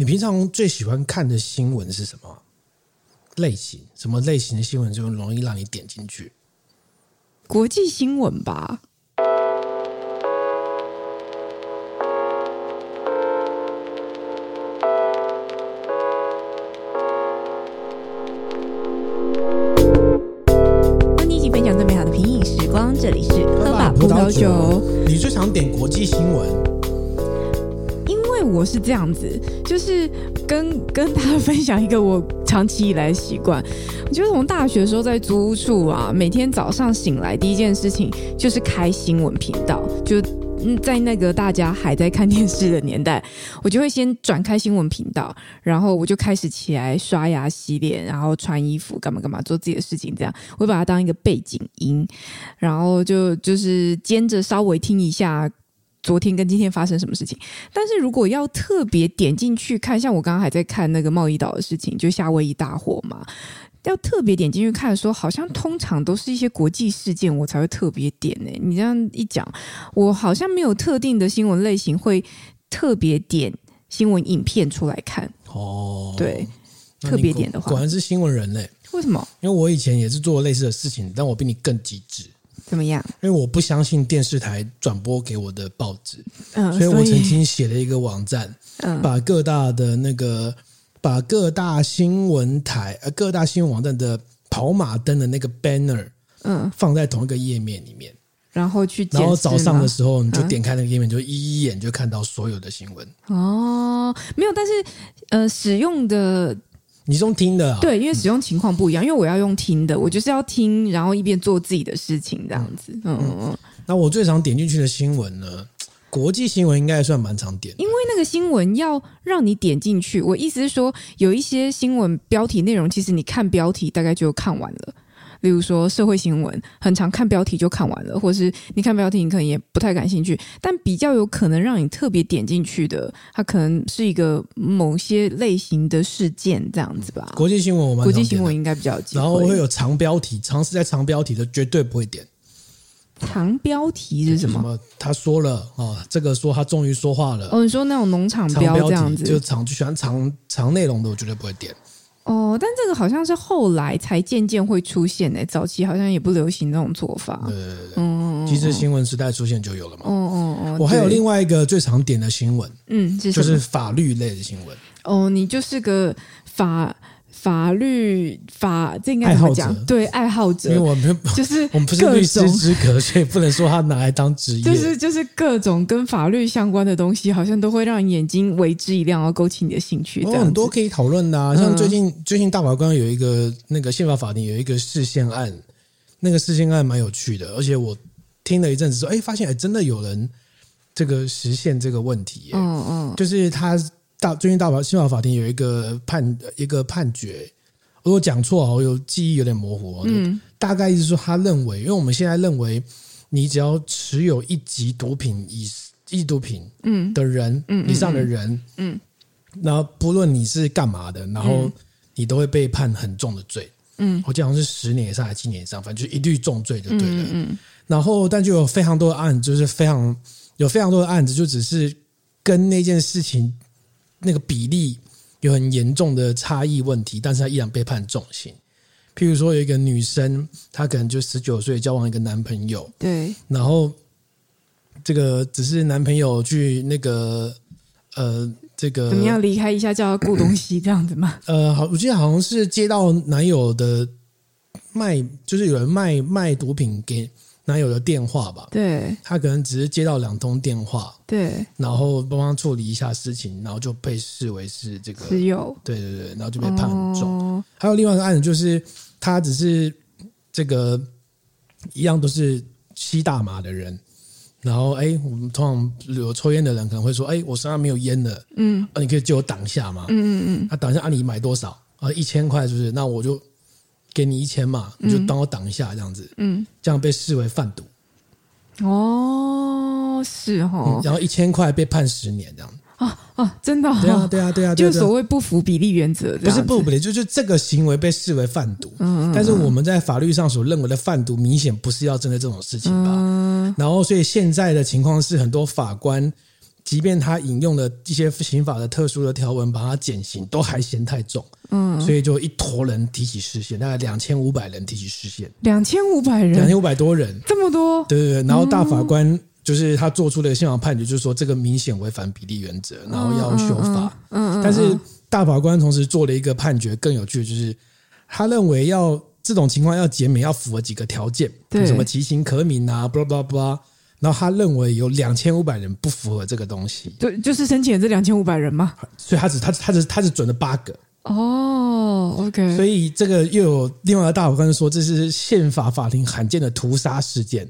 你平常最喜欢看的新闻是什么类型？什么类型的新闻就容易让你点进去？国际新闻吧。和你一起分享最美好的品饮时光，这里是喝吧葡萄酒。你最常点国际新闻？我是这样子，就是跟跟大家分享一个我长期以来习惯。我觉得从大学的时候在租屋处啊，每天早上醒来第一件事情就是开新闻频道。就在那个大家还在看电视的年代，我就会先转开新闻频道，然后我就开始起来刷牙、洗脸，然后穿衣服，干嘛干嘛做自己的事情。这样我会把它当一个背景音，然后就就是兼着稍微听一下。昨天跟今天发生什么事情？但是如果要特别点进去看，像我刚刚还在看那个贸易岛的事情，就夏威夷大火嘛，要特别点进去看的时候，好像通常都是一些国际事件，我才会特别点呢。你这样一讲，我好像没有特定的新闻类型会特别点新闻影片出来看哦。对，特别点的话，果然是新闻人类。为什么？因为我以前也是做类似的事情，但我比你更机智。怎么样？因为我不相信电视台转播给我的报纸，嗯，所以我曾经写了一个网站，嗯，把各大的那个，把各大新闻台呃各大新闻网站的跑马灯的那个 banner，嗯，放在同一个页面里面，然后去，然后早上的时候你就点开那个页面，就一眼就看到所有的新闻。哦，没有，但是呃，使用的。你是用听的啊？对，因为使用情况不一样。因为我要用听的，我就是要听，然后一边做自己的事情，这样子。嗯嗯嗯。那我最常点进去的新闻呢？国际新闻应该还算蛮常点的。因为那个新闻要让你点进去，我意思是说，有一些新闻标题内容，其实你看标题大概就看完了。例如说社会新闻，很常看标题就看完了，或是你看标题你可能也不太感兴趣，但比较有可能让你特别点进去的，它可能是一个某些类型的事件这样子吧。国际新闻我们国际新闻应该比较有，然后会有长标题，尝试在长标题的绝对不会点。长标题是什么？什么他说了啊、哦，这个说他终于说话了。哦，你说那种农场标这样子，就长就喜欢长长内容的，我绝对不会点。哦，但这个好像是后来才渐渐会出现诶，早期好像也不流行这种做法。对对对，嗯，其实新闻时代出现就有了嘛。哦哦哦，我还有另外一个最常点的新闻，嗯，就是法律类的新闻。哦，你就是个法。法律法这应该怎么讲？对，爱好者，因为我们 就是我们不是律师资格，所以不能说他拿来当职业。就是就是各种跟法律相关的东西，好像都会让眼睛为之一亮，然后勾起你的兴趣。有、哦、很多可以讨论的啊，像最近、嗯、最近大法官有一个那个宪法法庭有一个释宪案，那个释宪案蛮有趣的，而且我听了一阵子说，哎，发现哎真的有人这个实现这个问题。嗯嗯，就是他。大最近大法新法法庭有一个判一个判决，如果讲错啊，我有记忆有点模糊。嗯，大概意思说他认为，因为我们现在认为，你只要持有一级毒品以一级毒品嗯的人嗯以上的人嗯，然后不论你是干嘛的，然后你都会被判很重的罪嗯，我记得好像是十年以上还是七年以上，反正就一律重罪就对了。嗯，然后但就有非常多的案子，就是非常有非常多的案子，就只是跟那件事情。那个比例有很严重的差异问题，但是他依然被判重刑。譬如说，有一个女生，她可能就十九岁交往一个男朋友，对，然后这个只是男朋友去那个呃，这个怎么样离开一下，叫她顾东西这样子吗？呃，好，我记得好像是接到男友的卖，就是有人卖卖毒品给。男友的电话吧，对，他可能只是接到两通电话，对，然后帮忙处理一下事情，然后就被视为是这个持有，对对对，然后就被判很重。哦、还有另外一个案子，就是他只是这个一样都是吸大麻的人，然后哎，我们通常有抽烟的人可能会说，哎，我身上没有烟了，嗯，啊，你可以借我挡一下吗？嗯嗯嗯，他挡一下，啊，你买多少？啊，一千块是不是？那我就。给你一千嘛，你就帮我挡一下这样子，嗯，这样被视为贩毒。哦，是哦、嗯。然后一千块被判十年这样。啊啊，真的、哦？对啊，对啊，对啊，就所谓不符比例原则，不是不符比例，就是这个行为被视为贩毒。嗯，但是我们在法律上所认为的贩毒，明显不是要针对这种事情吧？嗯。然后，所以现在的情况是，很多法官即便他引用了一些刑法的特殊的条文，把它减刑，都还嫌太重。嗯，所以就一坨人提起视线，大概两千五百人提起视线，两千五百人，两千五百多人，这么多？对对对。然后大法官就是他做出的宪法判决，就是说这个明显违反比例原则，然后要修法。嗯嗯。但是大法官同时做了一个判决，更有趣的就是他认为要这种情况要减免，要符合几个条件，对，什么其情可悯啊，blah blah blah。然后他认为有两千五百人不符合这个东西，对，就是申请这两千五百人嘛？所以他只他他只他只准了八个。哦，OK，所以这个又有另外一个大法官说，这是宪法法庭罕见的屠杀事件。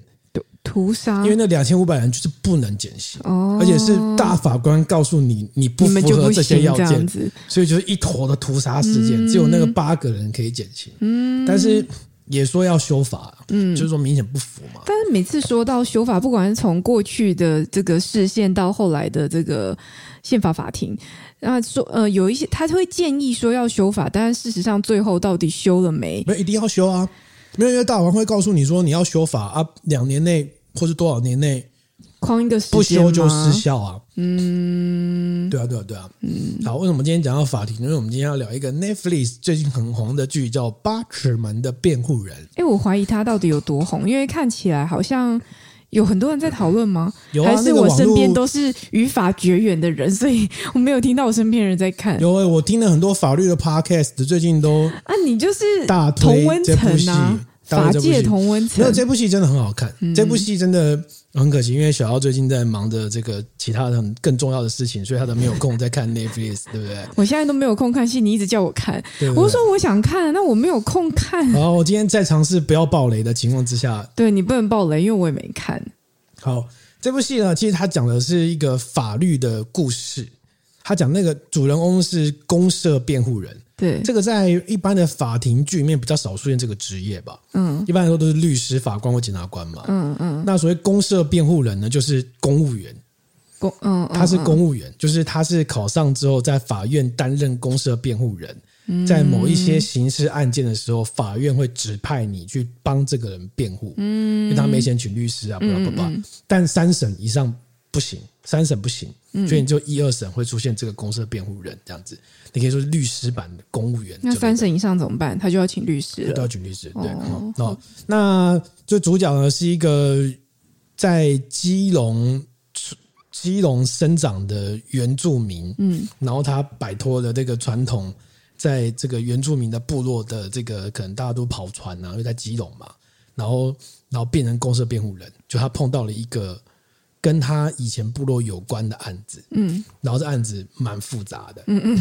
屠杀，因为那两千五百人就是不能减刑，哦，而且是大法官告诉你你不符合这些要件，所以就是一坨的屠杀事件，嗯，只有那个八个人可以减刑。嗯，但是也说要修法，嗯，就是说明显不符嘛。但是每次说到修法，不管是从过去的这个视线到后来的这个宪法法庭。啊，说呃，有一些他会建议说要修法，但是事实上最后到底修了没？没一定要修啊，没有，因为大法官会告诉你说你要修法啊，两年内或是多少年内，框一个时间不修就失效啊。嗯，对啊，对啊，对啊。嗯，好，为什么今天讲到法庭？因为我们今天要聊一个 Netflix 最近很红的剧，叫《八尺门的辩护人》。哎，我怀疑他到底有多红，因为看起来好像。有很多人在讨论吗？有啊，还是我身边都是与法绝缘的人，所以我没有听到我身边人在看。有、欸，我听了很多法律的 podcast，最近都啊，你就是大同温层啊。法界同温层，没有这部戏真的很好看。嗯、这部戏真的很可惜，因为小奥最近在忙着这个其他的很更重要的事情，所以他都没有空在看 Netflix，对不对？我现在都没有空看戏，你一直叫我看，对对我说我想看，那我没有空看。好，我今天在尝试不要爆雷的情况之下，对你不能爆雷，因为我也没看。好，这部戏呢，其实它讲的是一个法律的故事。他讲那个主人翁是公社辩护人。对，这个在一般的法庭剧里面比较少出现这个职业吧。嗯，一般来说都是律师、法官或检察官嘛。嗯嗯。那所谓公社辩护人呢，就是公务员。公嗯，他是公务员，就是他是考上之后在法院担任公社辩护人。在某一些刑事案件的时候，法院会指派你去帮这个人辩护。嗯，因为他没钱请律师啊，不不不。但三审以上不行，三审不行，所以你就一二审会出现这个公社辩护人这样子。你可以说是律师版的公务员。那三审以上怎么办？他就要请律师了，都要请律师。对，哦，哦，那就主角呢是一个在基隆基隆生长的原住民，嗯，然后他摆脱了这个传统。在这个原住民的部落的这个，可能大家都跑船啊，因为在基隆嘛，然后然后变成公社辩护人，就他碰到了一个跟他以前部落有关的案子，嗯，然后这案子蛮复杂的，嗯嗯，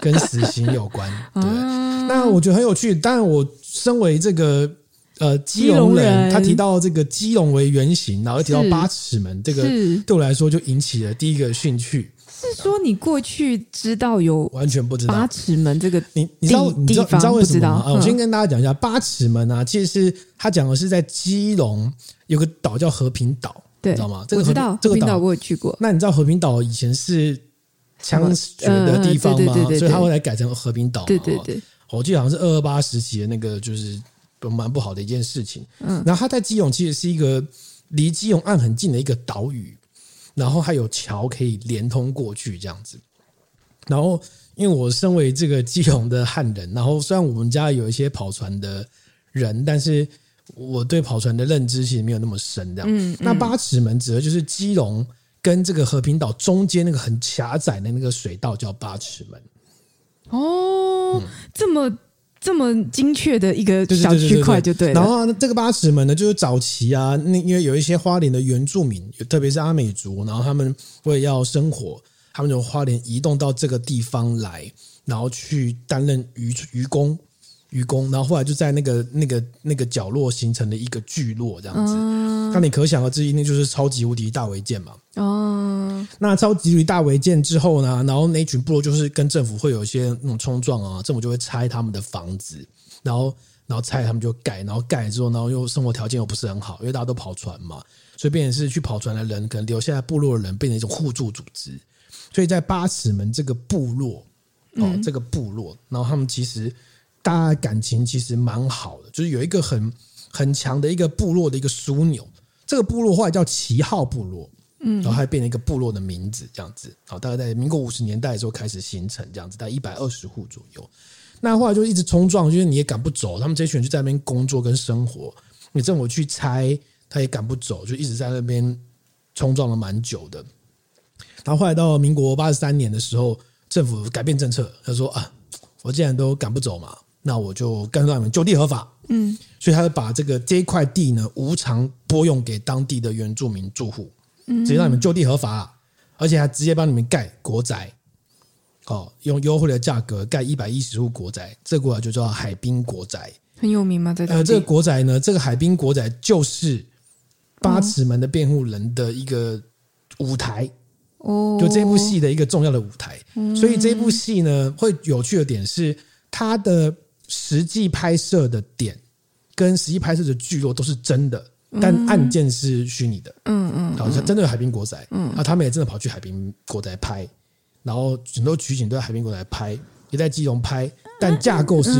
跟死刑有关，对，那我觉得很有趣。当然，我身为这个呃基隆人，他提到这个基隆为原型，然后提到八尺门，这个对我来说就引起了第一个兴趣。是说你过去知道有完全不知道。八尺门这个你你知道你知道你知道为什么吗？嗯、我先跟大家讲一下八尺门啊，其实是他讲的是在基隆有个岛叫和平岛，对，你知道吗？这个我知道这个岛我也去过。那你知道和平岛以前是枪决的地方吗？所以它后来改成和平岛。对对对，我记得好像是二二八时期的那个，就是蛮不好的一件事情。嗯，然后它在基隆其实是一个离基隆岸很近的一个岛屿。然后还有桥可以连通过去这样子，然后因为我身为这个基隆的汉人，然后虽然我们家有一些跑船的人，但是我对跑船的认知其实没有那么深。这样，嗯，那八尺门指的就是基隆跟这个和平岛中间那个很狭窄的那个水道叫八尺门。哦，这么。这么精确的一个小区块就对了。然后这个八尺门呢，就是早期啊，那因为有一些花莲的原住民，特别是阿美族，然后他们为了要生活，他们从花莲移动到这个地方来，然后去担任渔渔工。愚公，然后后来就在那个那个那个角落形成了一个聚落，这样子。那、嗯、你可想而知，一定就是超级无敌大违建嘛。哦。那超级无敌大违建之后呢？然后那群部落就是跟政府会有一些那种冲撞啊，政府就会拆他们的房子，然后然后拆他们就盖，然后盖了之后，然后又生活条件又不是很好，因为大家都跑船嘛，所以变成是去跑船的人可能留下来部落的人变成一种互助组织。所以在八尺门这个部落哦，嗯、这个部落，然后他们其实。大家感情其实蛮好的，就是有一个很很强的一个部落的一个枢纽。这个部落后来叫旗号部落，嗯，然后还变成一个部落的名字这样子，好，大概在民国五十年代的时候开始形成这样子，大概一百二十户左右。那后来就一直冲撞，就是你也赶不走，他们这群人就在那边工作跟生活，你政府去拆，他也赶不走，就一直在那边冲撞了蛮久的。然后后来到民国八十三年的时候，政府改变政策，他说啊，我既然都赶不走嘛，那我就干脆让你们就地合法。嗯，所以他就把这个这一块地呢无偿拨用给当地的原住民住户，直接让你们就地合法，而且还直接帮你们盖国宅，哦，用优惠的价格盖一百一十户国宅，这个国宅就叫海滨国宅，很有名吗？在呃，这个国宅呢，这个海滨国宅就是八尺门的辩护人的一个舞台哦，就这部戏的一个重要的舞台，所以这部戏呢会有趣的点是它的。实际拍摄的点跟实际拍摄的聚落都是真的，但案件是虚拟的。嗯嗯，好像真的有海滨国宅，嗯，啊，他们也真的跑去海滨国宅拍，然后很多取景都在海滨国宅拍，也在基隆拍，但架构是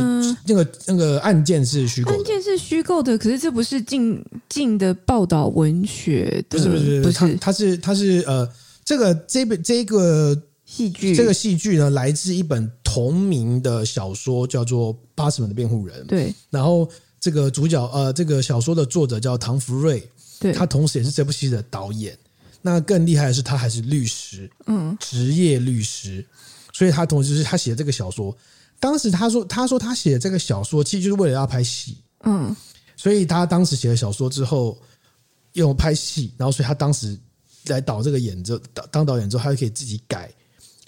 那个那个案件是虚构，案件是虚构的。可是这不是近近的报道文学的，不是不是不是，它它是它是呃，这个这本这个。戏剧这个戏剧呢，来自一本同名的小说，叫做《八尺门的辩护人》。对，然后这个主角呃，这个小说的作者叫唐福瑞，对，他同时也是这部戏的导演。那更厉害的是，他还是律师，嗯，职业律师。所以他同时是他写这个小说。当时他说，他说他写这个小说，其实就是为了要拍戏，嗯。所以他当时写了小说之后，用拍戏，然后所以他当时来导这个演之后，当当导演之后，他就可以自己改。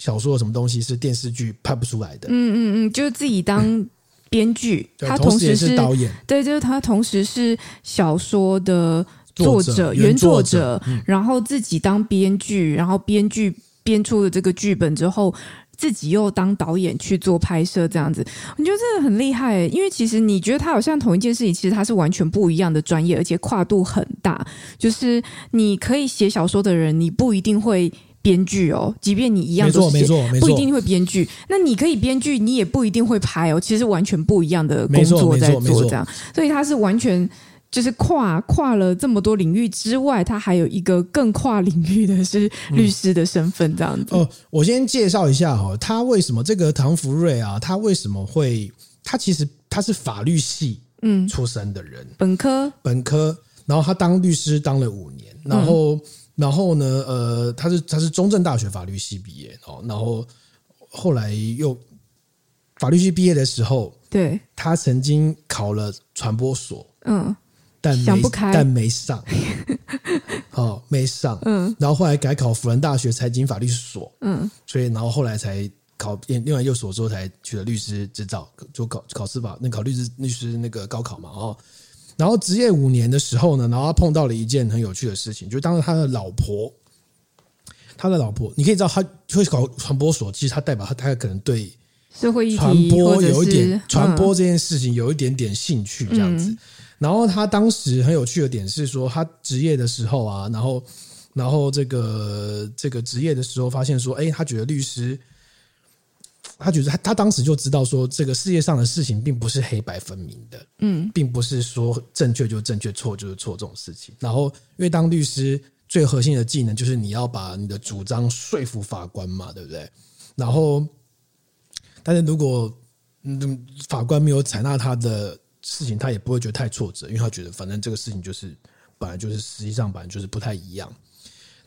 小说有什么东西是电视剧拍不出来的？嗯嗯嗯，就是自己当编剧，嗯、他同时是，是导演，对，就是他同时是小说的作者、作者原作者，嗯、然后自己当编剧，然后编剧编出了这个剧本之后，自己又当导演去做拍摄，这样子，我觉得这个很厉害。因为其实你觉得他好像同一件事情，其实他是完全不一样的专业，而且跨度很大。就是你可以写小说的人，你不一定会。编剧哦，即便你一样都是没错，没错，不一定会编剧。那你可以编剧，你也不一定会拍哦。其实完全不一样的工作在做，这样。所以他是完全就是跨跨了这么多领域之外，他还有一个更跨领域的是律师的身份，这样子。哦，我先介绍一下哈，他为什么这个唐福瑞啊，他为什么会？他其实他是法律系嗯出身的人，本科本科，然后他当律师当了五年，然后。然后呢，呃，他是他是中正大学法律系毕业哦，然后后来又法律系毕业的时候，对，他曾经考了传播所，嗯，但没但没上，哦，没上，嗯，然后后来改考辅仁大学财经法律所，嗯，所以然后后来才考另外一所之后才取得律师执照，就考考司法那考律师律师那个高考嘛，哦。然后职业五年的时候呢，然后他碰到了一件很有趣的事情，就是当时他的老婆，他的老婆，你可以知道他会搞传播所，其实他代表他他可能对社会传播有一点传播这件事情有一点点兴趣这样子。然后他当时很有趣的点是说，他职业的时候啊，然后然后这个这个职业的时候发现说，哎，他觉得律师。他觉得他他当时就知道说，这个世界上的事情并不是黑白分明的，嗯，并不是说正确就正确，错就是错这种事情。然后，因为当律师最核心的技能就是你要把你的主张说服法官嘛，对不对？然后，但是如果嗯法官没有采纳他的事情，他也不会觉得太挫折，因为他觉得反正这个事情就是本来就是实际上本来就是不太一样。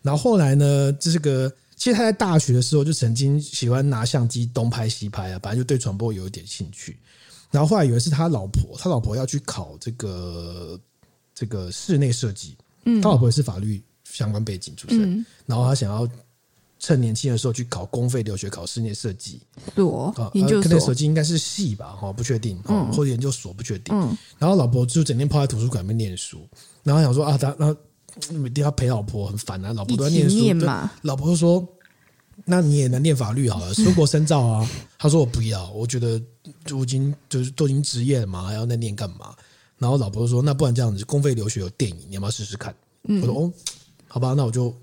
然后后来呢，这是个。其实他在大学的时候就曾经喜欢拿相机东拍西拍啊，本来就对传播有一点兴趣。然后后来以为是他老婆，他老婆要去考这个这个室内设计，嗯，他老婆也是法律相关背景出身，嗯、然后他想要趁年轻的时候去考公费留学考室内设计，所研究所，室内设计应该是系吧，哈，不确定，嗯，或者研究所不确定。嗯，然后老婆就整天泡在图书馆里面念书，然后想说啊，他然后。每天要陪老婆很烦啊，老婆都在念书，嘛老婆就说：“那你也能念法律好了，出国深造啊。”他说：“我不要，我觉得就已经就是都已经职业了嘛，还要再念干嘛？”然后老婆就说：“那不然这样子，公费留学有电影，你要不要试试看？”嗯、我说：“哦，好吧，那我就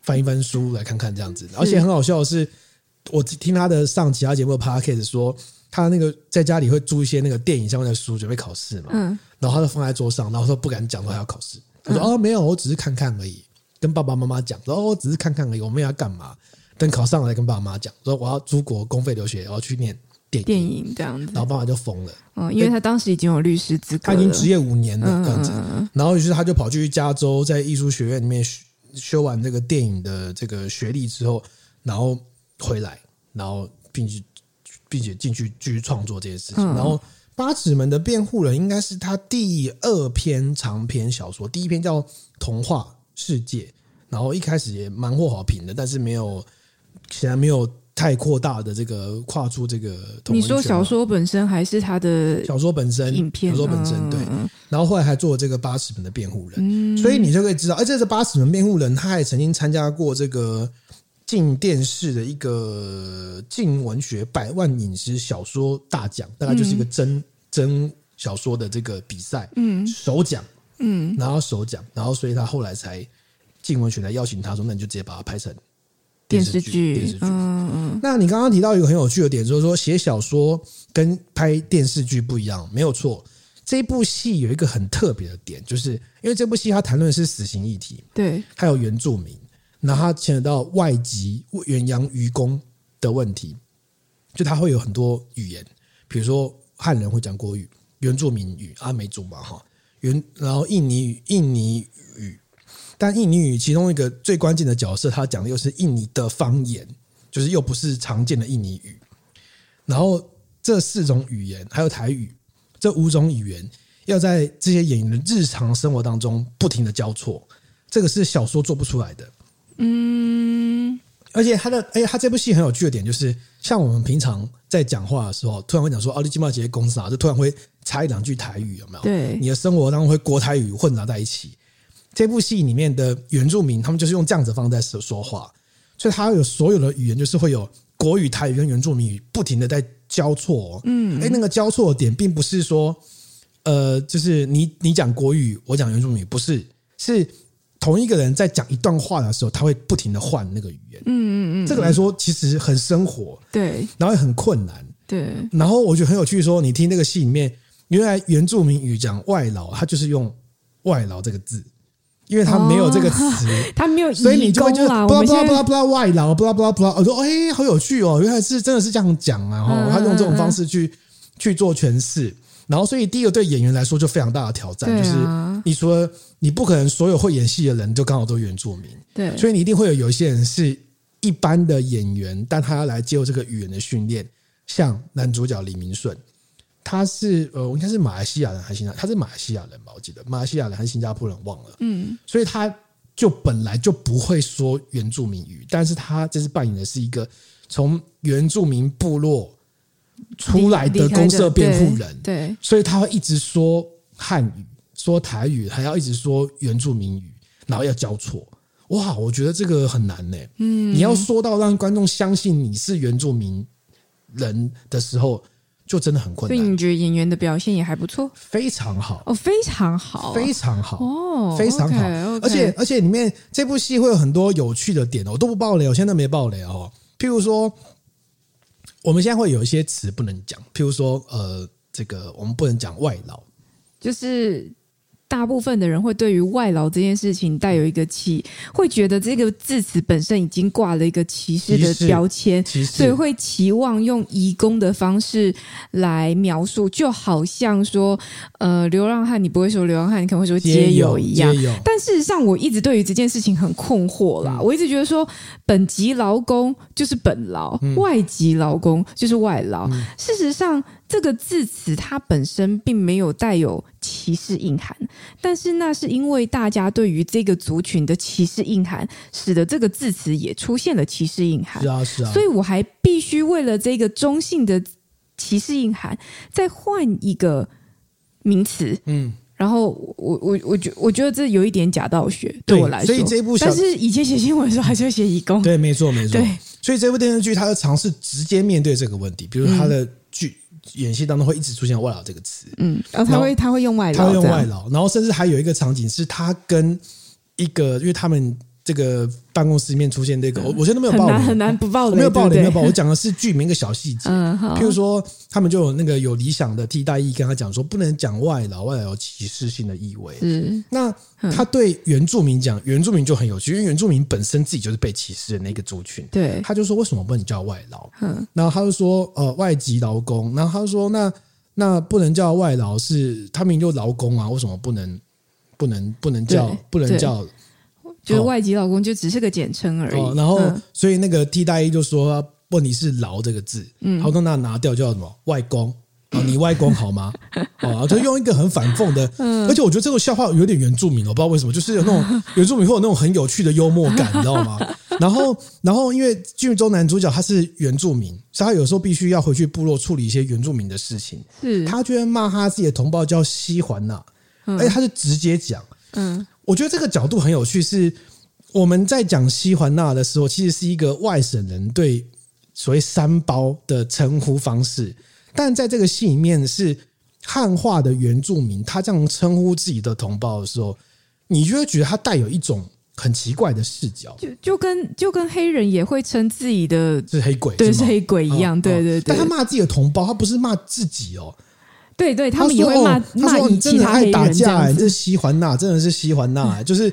翻一翻书来看看这样子。”而且很好笑的是，我听他的上其他节目的 podcast 说，他那个在家里会租一些那个电影相关的书准备考试嘛，嗯，然后他就放在桌上，然后说不敢讲，说还要考试。他说：“哦，没有，我只是看看而已，跟爸爸妈妈讲，说哦，只是看看而已，我们要干嘛？等考上来跟爸爸妈妈讲，说我要出国公费留学，我要去念电影，电影这样子，然后爸爸就疯了。嗯，因为他当时已经有律师资格，他已经执业五年了这样子。然后于是他就跑去加州，在艺术学院里面修完这个电影的这个学历之后，然后回来，然后并且并且进去继续创作这些事情。然后《八尺门的辩护人》应该是他第二篇长篇小说，第一篇叫《童话世界》，然后一开始也蛮获好评的，但是没有，显然没有。太扩大的这个跨出这个，你说小说本身还是他的小说本身？影片，小说本身对，然后后来还做了这个八尺门的辩护人，所以你就可以知道，哎，这是八尺门辩护人，他还曾经参加过这个镜电视的一个进文学百万影视小说大奖，大概就是一个真真小说的这个比赛，嗯，首奖，嗯，然后首奖，然后所以他后来才进文学来邀请他说，那你就直接把它拍成。电视剧，电视剧。嗯嗯。那你刚刚提到一个很有趣的点，就是说写小说跟拍电视剧不一样，没有错。这部戏有一个很特别的点，就是因为这部戏它谈论的是死刑议题，对，还有原住民，那它牵扯到外籍远洋渔工的问题，就它会有很多语言，比如说汉人会讲国语，原住民语阿美族嘛哈，原然后印尼语印尼语。但印尼语其中一个最关键的角色，他讲的又是印尼的方言，就是又不是常见的印尼语。然后这四种语言还有台语，这五种语言要在这些演员的日常生活当中不停的交错，这个是小说做不出来的。嗯，而且他的，而且他这部戏很有趣的点就是，像我们平常在讲话的时候，突然会讲说“奥利金茂杰公司啊”，就突然会插一两句台语，有没有？对，你的生活当中会国台语混杂在一起。这部戏里面的原住民，他们就是用这样子方式在说话，所以他有所有的语言，就是会有国语、台语跟原住民语不停的在交错。嗯，哎，那个交错的点，并不是说，呃，就是你你讲国语，我讲原住民语，不是，是同一个人在讲一段话的时候，他会不停的换那个语言。嗯嗯嗯，这个来说其实很生活，对，然后也很困难，对。然后我觉得很有趣，说你听那个戏里面，原来原住民语讲外劳，他就是用外劳这个字。因为他没有这个词，哦，他没有，所以你就会就不知道不知道不知道不知道外劳，不知道不知道不知道。我说哎，好有趣哦，原来是真的是这样讲啊！哈，他用这种方式去去做诠释，然后所以第一个对演员来说就非常大的挑战，就是你说你不可能所有会演戏的人就刚好都原住民，对，所以你一定会有有一些人是一般的演员，但他要来接受这个语言的训练，像男主角李明顺。他是呃，应该是马来西亚人还是新加？他是马来西亚人吧？我记得马来西亚人还是新加坡人，忘了。嗯，所以他就本来就不会说原住民语，但是他这次扮演的是一个从原住民部落出来的公社辩护人，对，对，所以他会一直说汉语、说台语，还要一直说原住民语，然后要交错。哇，我觉得这个很难呢。嗯，你要说到让观众相信你是原住民人的时候。就真的很困难，所以你觉得演员的表现也还不错，非常好哦，非常好，非常好哦，非常好。而且而且里面这部戏会有很多有趣的点哦，我都不爆雷，我现在没爆雷哦。譬如说，我们现在会有一些词不能讲，譬如说，呃，这个我们不能讲外劳，就是。大部分的人会对于外劳这件事情带有一个歧，会觉得这个字词本身已经挂了一个歧视的标签，所以会期望用移工的方式来描述，就好像说，呃，流浪汉你不会说流浪汉，你可能会说街友一样。但事实上，我一直对于这件事情很困惑啦。嗯、我一直觉得说，本籍劳工就是本劳，嗯、外籍劳工就是外劳。嗯、事实上。这个字词它本身并没有带有歧视硬涵，但是那是因为大家对于这个族群的歧视硬涵，使得这个字词也出现了歧视硬涵。是啊，是啊。所以我还必须为了这个中性的歧视硬涵，再换一个名词。嗯，然后我我我觉我觉得这有一点假道学，对我来说。所以这部，但是以前写新闻的时候还是会写义工。对，没错，没错。对，所以这部电视剧它就尝试直接面对这个问题，比如它的剧。演戏当中会一直出现“外劳”这个词，嗯，然后他会他会用外劳，他会用外劳，然后甚至还有一个场景是他跟一个，因为他们这个办公室里面出现这个，我我现在都没有爆雷，很难不爆雷，没有爆雷，没有爆。我讲的是剧里面一个小细节，嗯，譬如说，他们就有那个有理想的替代役跟他讲说，不能讲外劳，外劳有歧视性的意味。嗯，那他对原住民讲，原住民就很有趣，因为原住民本身自己就是被歧视的那个族群。对，他就说为什么不能叫外劳？嗯，然后他就说呃外籍劳工，然后他就说那那不能叫外劳是他们就劳工啊，为什么不能不能不能叫不能叫？就是外籍老公就只是个简称而已，哦、然后、嗯、所以那个替代役就说问你是“劳”这个字，嗯，好，那拿掉叫什么？外公。啊？你外公好吗？啊，就用一个很反讽的，嗯，而且我觉得这个笑话有点原住民，我不知道为什么，就是有那种原住民会有那种很有趣的幽默感，你知道吗？然后，然后因为剧中男主角他是原住民，所以他有时候必须要回去部落处理一些原住民的事情，是。他居然骂他自己的同胞叫西环娜，而且他是直接讲，嗯。我觉得这个角度很有趣，是我们在讲西环娜的时候，其实是一个外省人对所谓三胞的称呼方式，但在这个戏里面是汉化的原住民，他这样称呼自己的同胞的时候，你就会觉得他带有一种很奇怪的视角，就就跟就跟黑人也会称自己的是黑鬼，对，是黑鬼一样，对对对。但他骂自己的同胞，他不是骂自己哦。对对，他们也会骂骂你真的爱打架哎，这是西环娜，真的是西环娜，就是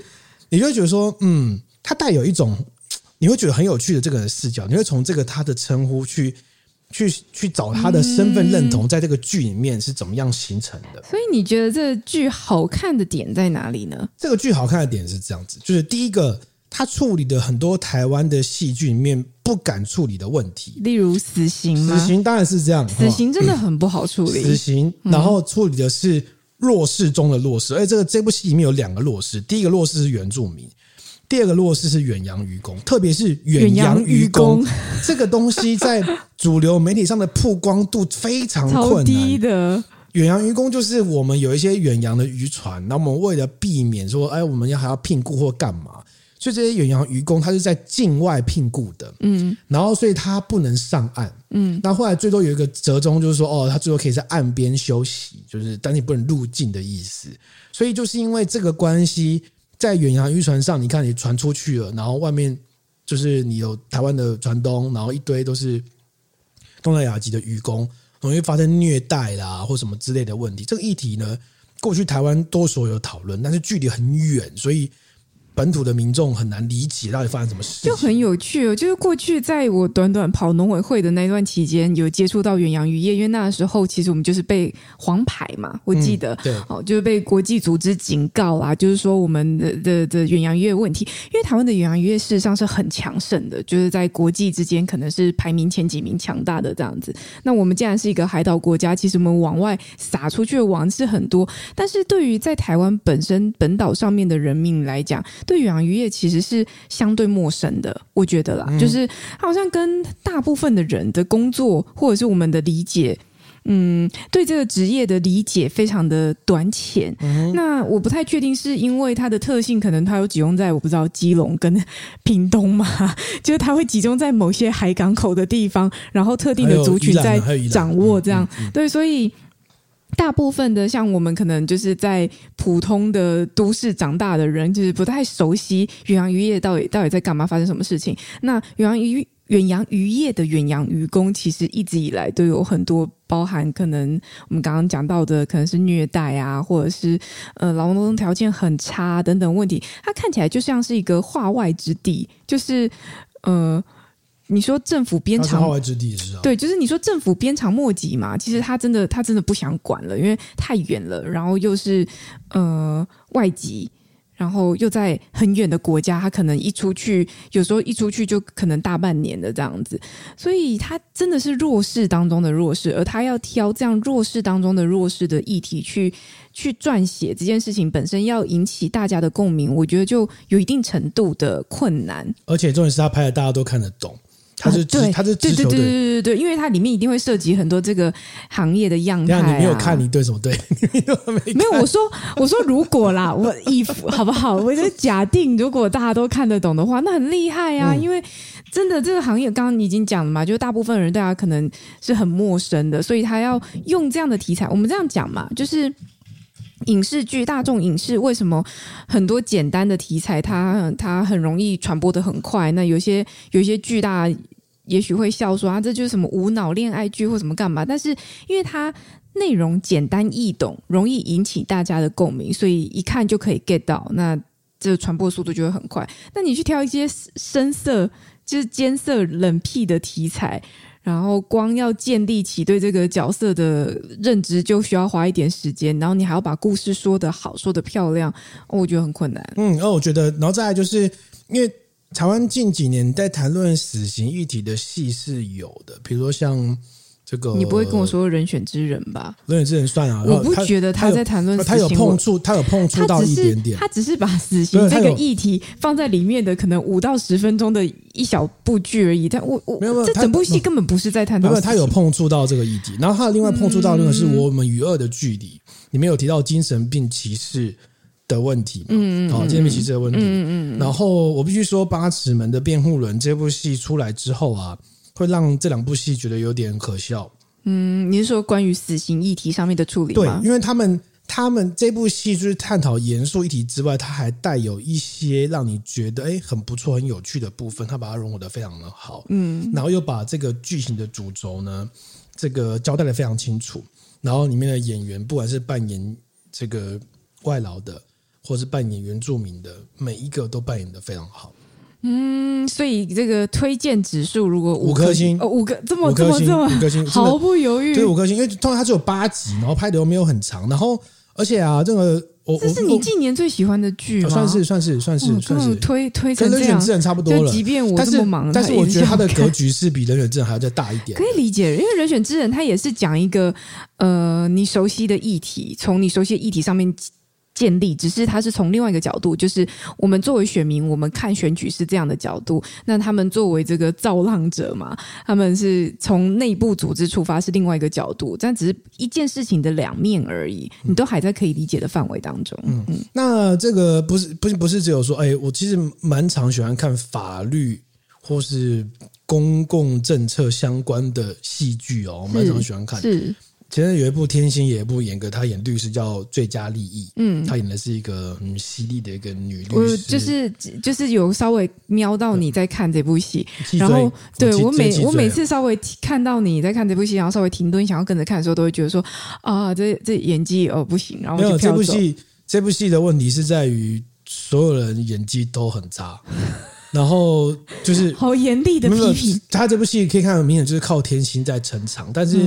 你就会觉得说，嗯，他带有一种你会觉得很有趣的这个视角，你会从这个他的称呼去去去找他的身份认同，在这个剧里面是怎么样形成的。所以你觉得这个剧好看的点在哪里呢？这个剧好看的点是这样子，就是第一个。他处理的很多台湾的戏剧里面不敢处理的问题，例如死刑吗？死刑当然是这样，死刑真的很不好处理。死刑，然后处理的是弱势中的弱势。而这个这部戏里面有两个弱势，第一个弱势是原住民，第二个弱势是远洋渔工，特别是远洋渔工这个东西在主流媒体上的曝光度非常困难低的。远洋渔工就是我们有一些远洋的渔船，那我们为了避免说，哎，我们要还要聘雇或干嘛？所以这些远洋渔工，他是在境外聘雇的，嗯，然后所以他不能上岸，嗯，那后来最多有一个折中，就是说，哦，他最多可以在岸边休息，就是但你不能入境的意思。所以就是因为这个关系，在远洋渔船上，你看你船出去了，然后外面就是你有台湾的船东，然后一堆都是东南亚籍的渔工，容易发生虐待啦或什么之类的问题。这个议题呢，过去台湾多所有讨论，但是距离很远，所以。本土的民众很难理解到底发生什么事，就很有趣哦。就是过去在我短短跑农委会的那段期间，有接触到远洋渔业，因为那时候其实我们就是被黄牌嘛，我记得，对，哦，就是被国际组织警告啦，就是说我们的的的远洋渔业问题，因为台湾的远洋渔业事实上是很强盛的，就是在国际之间可能是排名前几名强大的这样子。那我们既然是一个海岛国家，其实我们往外撒出去的网是很多，但是对于在台湾本身本岛上面的人民来讲，对远洋渔业其实是相对陌生的，我觉得啦，嗯、就是好像跟大部分的人的工作或者是我们的理解，嗯，对这个职业的理解非常的短浅。嗯、那我不太确定是因为它的特性，可能它有集中在我不知道基隆跟屏东嘛，就是它会集中在某些海港口的地方，然后特定的族群在掌握这样，对，所以。大部分的像我们可能就是在普通的都市长大的人，就是不太熟悉远洋渔业到底到底在干嘛，发生什么事情。那远洋渔远洋渔业的远洋渔工，其实一直以来都有很多包含，可能我们刚刚讲到的，可能是虐待啊，或者是呃劳动条件很差等等问题。它看起来就像是一个化外之地，就是呃。你说政府鞭长外之地是啊？对，就是你说政府鞭长莫及嘛。其实他真的，他真的不想管了，因为太远了，然后又是呃外籍，然后又在很远的国家，他可能一出去，有时候一出去就可能大半年的这样子，所以他真的是弱势当中的弱势，而他要挑这样弱势当中的弱势的议题去去撰写这件事情本身，要引起大家的共鸣，我觉得就有一定程度的困难。而且重点是他拍的，大家都看得懂。他是对，他是对对对对对对，因为它里面一定会涉及很多这个行业的样态、啊。你没有看，你对什么对？没，没有，我说我说如果啦，我以 好不好？我就假定如果大家都看得懂的话，那很厉害啊！嗯、因为真的这个行业，刚刚你已经讲了嘛，就是大部分人大家可能是很陌生的，所以他要用这样的题材。我们这样讲嘛，就是影视剧、大众影视为什么很多简单的题材它它很容易传播的很快？那有些有一些剧大家也许会笑说啊，这就是什么无脑恋爱剧或什么干嘛？但是因为它内容简单易懂，容易引起大家的共鸣，所以一看就可以 get 到，那这传播速度就会很快。那你去挑一些深色，就是艰涩冷僻的题材。然后光要建立起对这个角色的认知，就需要花一点时间。然后你还要把故事说得好，说得漂亮，我觉得很困难。嗯，那我觉得，然后再来就是因为台湾近几年在谈论死刑议题的戏是有的，比如说像。这个你不会跟我说人选之人吧？人选之人算啊，我不觉得他在谈论死刑，他有碰触，他有碰触到一点点，他只是把死刑这个议题放在里面的可能五到十分钟的一小部剧而已。但我我没有，这整部戏根本不是在谈。没有，他有碰触到这个议题，然后他另外碰触到那个是我们与恶的距离，里面有提到精神病歧视的问题，嗯嗯，好，精神病歧视的问题，嗯嗯，然后我必须说，《八尺门的辩护人》这部戏出来之后啊。会让这两部戏觉得有点可笑。嗯，你是说关于死刑议题上面的处理吗？对，因为他们他们这部戏就是探讨严肃议题之外，它还带有一些让你觉得哎很不错、很有趣的部分，他把它融合的非常的好。嗯，然后又把这个剧情的主轴呢，这个交代的非常清楚。然后里面的演员，不管是扮演这个外劳的，或是扮演原住民的，每一个都扮演的非常好。嗯，所以这个推荐指数如果五颗星，哦，五个这么这么这么五颗星，毫不犹豫，对五颗星，因为通常它只有八集，然后拍的又没有很长，然后而且啊，这个我这是你近年最喜欢的剧吗？算是算是算是算是推推成这样，跟人选之人差不多了。即便我这么忙，但是我觉得它的格局是比人选之人还要再大一点。可以理解，因为人选之人他也是讲一个呃你熟悉的议题，从你熟悉的议题上面。建立，只是他是从另外一个角度，就是我们作为选民，我们看选举是这样的角度。那他们作为这个造浪者嘛，他们是从内部组织出发，是另外一个角度。但只是一件事情的两面而已，你都还在可以理解的范围当中。嗯嗯。那这个不是不是不是只有说，哎，我其实蛮常喜欢看法律或是公共政策相关的戏剧哦，我蛮常喜欢看。是。前阵有一部天心也一部演个他演律师叫《最佳利益》，嗯，他演的是一个很犀利的一个女律师。我就是就是有稍微瞄到你在看这部戏，然后对我每我每次稍微看到你在看这部戏，然后稍微停顿想要跟着看的时候，都会觉得说啊，这这演技哦不行。然后没有这部戏，这部戏的问题是在于所有人演技都很差。然后就是好严厉的批评。他这部戏可以看很明显就是靠天心在撑场，但是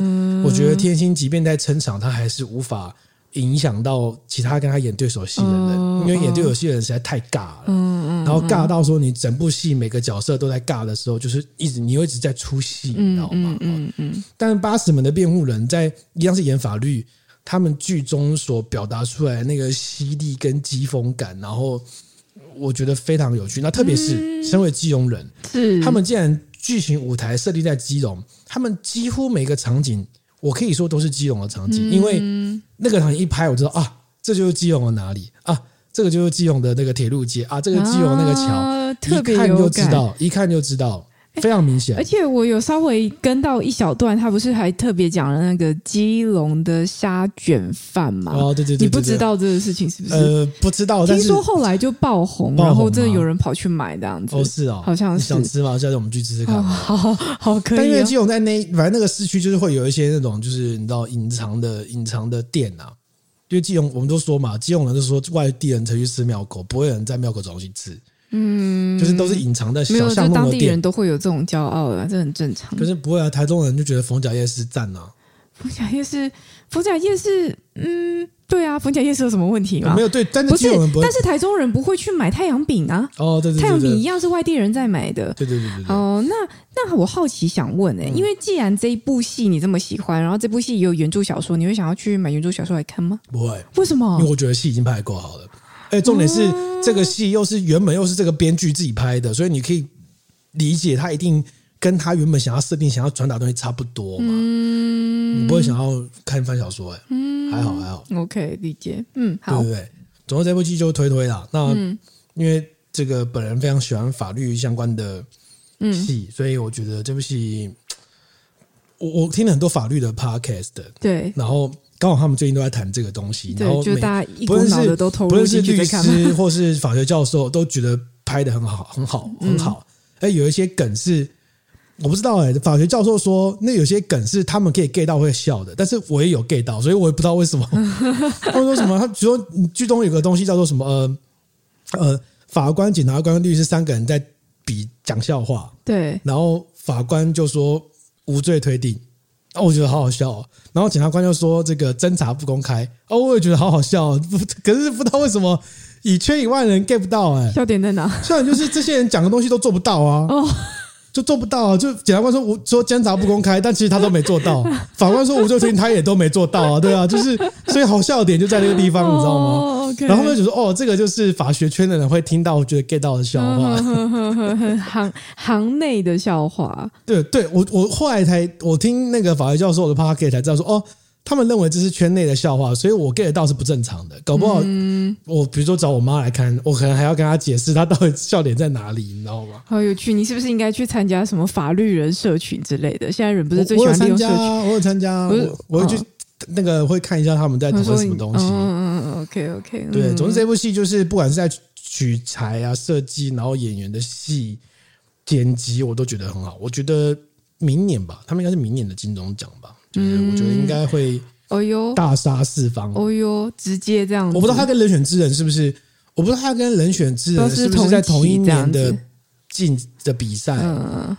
我觉得天心即便在撑场，他还是无法影响到其他跟他演对手戏的人，因为演对手戏的人实在太尬了。嗯嗯。然后尬到说你整部戏每个角色都在尬的时候，就是一直你会一直在出戏，你知道吗？嗯嗯。但是八十门的辩护人在一样是演法律，他们剧中所表达出来那个犀利跟讥讽感，然后。我觉得非常有趣。那特别是身为基隆人，是他们竟然剧情舞台设立在基隆，他们几乎每个场景，我可以说都是基隆的场景，因为那个场景一拍，我知道啊，这就是基隆的哪里啊，这个就是基隆的那个铁路街啊，这个基隆那个桥，一看就知道，一看就知道。非常明显，而且我有稍微跟到一小段，他不是还特别讲了那个基隆的虾卷饭吗？哦，对对对，你不知道这个事情是不是？呃，不知道。听说后来就爆红，然后真的有人跑去买这样子。哦，是哦，好像是。想吃吗？下次我们去吃吃看。好好好，可以。但因为基隆在那，反正那个市区就是会有一些那种，就是你知道隐藏的隐藏的店啊。因为基隆我们都说嘛，基隆人就说外地人才去吃庙口，不会有人在庙口找东西吃。嗯，就是都是隐藏在小巷弄的店，当地人都会有这种骄傲的，这很正常。可是不会啊，台中人就觉得逢甲夜市赞啊。逢甲夜市，逢甲夜市，嗯，对啊，逢甲夜市有什么问题吗？没有，对，但是不是，但是台中人不会去买太阳饼啊。哦，对对，太阳饼一样是外地人在买的。对对对对。哦，那那我好奇想问哎，因为既然这一部戏你这么喜欢，然后这部戏也有原著小说，你会想要去买原著小说来看吗？不会，为什么？因为我觉得戏已经拍得够好了。哎，重点是这个戏又是原本又是这个编剧自己拍的，所以你可以理解他一定跟他原本想要设定、想要传达的东西差不多嘛。嗯，你不会想要看翻小说哎。嗯，还好还好。OK，理解。嗯，好，对不对？总之这部剧就推推啦。那因为这个本人非常喜欢法律相关的戏，所以我觉得这部戏，我我听了很多法律的 podcast，对，然后。刚好他们最近都在谈这个东西，然后就大家一股脑的都投入进去看，不论是律师或是法学教授都觉得拍的很好，很好，很好。哎、嗯，有一些梗是我不知道哎、欸，法学教授说那有些梗是他们可以 get 到会笑的，但是我也有 get 到，所以我也不知道为什么。他们说什么？他比如说剧中有个东西叫做什么？呃呃，法官、检察官、律师三个人在比讲笑话，对，然后法官就说无罪推定。哦，我觉得好好笑哦。然后检察官就说这个侦查不公开。哦，我也觉得好好笑。不可是不知道为什么以圈以外的人 get 不到哎。笑点在哪？笑点就是这些人讲的东西都做不到啊。哦。就做不到啊！就检察官说我说监察不公开，但其实他都没做到。法官说无罪推定，他也都没做到啊！对啊，就是所以好笑点就在那个地方，你知道吗？然后他们就说：“哦，这个就是法学圈的人会听到，我觉得 get 到的笑话，行行内的笑话。”对对，我我后来才我听那个法学教授的 p o c k e t 才知道说哦。他们认为这是圈内的笑话，所以我 get 到是不正常的。搞不好，我比如说找我妈来看，我可能还要跟她解释她到底笑点在哪里，你知道吗？好有趣！你是不是应该去参加什么法律人社群之类的？现在人不是最喜欢利用社群？我有参加，我有参加，我我会去那个会看一下他们在讨论什么东西。嗯嗯 OK OK。对，总之这部戏就是不管是在取材啊、设计，然后演员的戏剪辑，我都觉得很好。我觉得明年吧，他们应该是明年的金钟奖吧。就是我觉得应该会，哦哟，大杀四方，哦哟，直接这样。我不知道他跟人选之人是不是，我不知道他跟人选之人是不是在同一年的进的比赛。嗯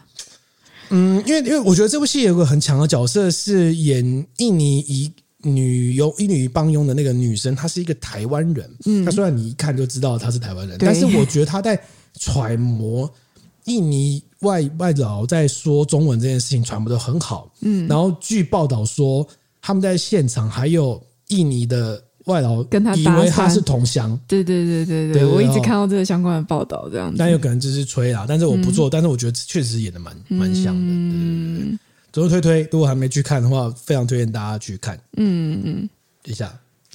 嗯，因为因为我觉得这部戏有个很强的角色是演印尼一女佣印尼帮佣的那个女生，她是一个台湾人。嗯，她虽然你一看就知道她是台湾人，但是我觉得她在揣摩印尼。外外劳在说中文这件事情传播的很好，嗯，然后据报道说他们在现场还有印尼的外劳跟他以为他是同乡，对对对对对，我一直看到这个相关的报道这样子，但有可能只是吹啦，但是我不做，但是我觉得确实演的蛮蛮像的，嗯，总之推推，如果还没去看的话，非常推荐大家去看，嗯嗯，一下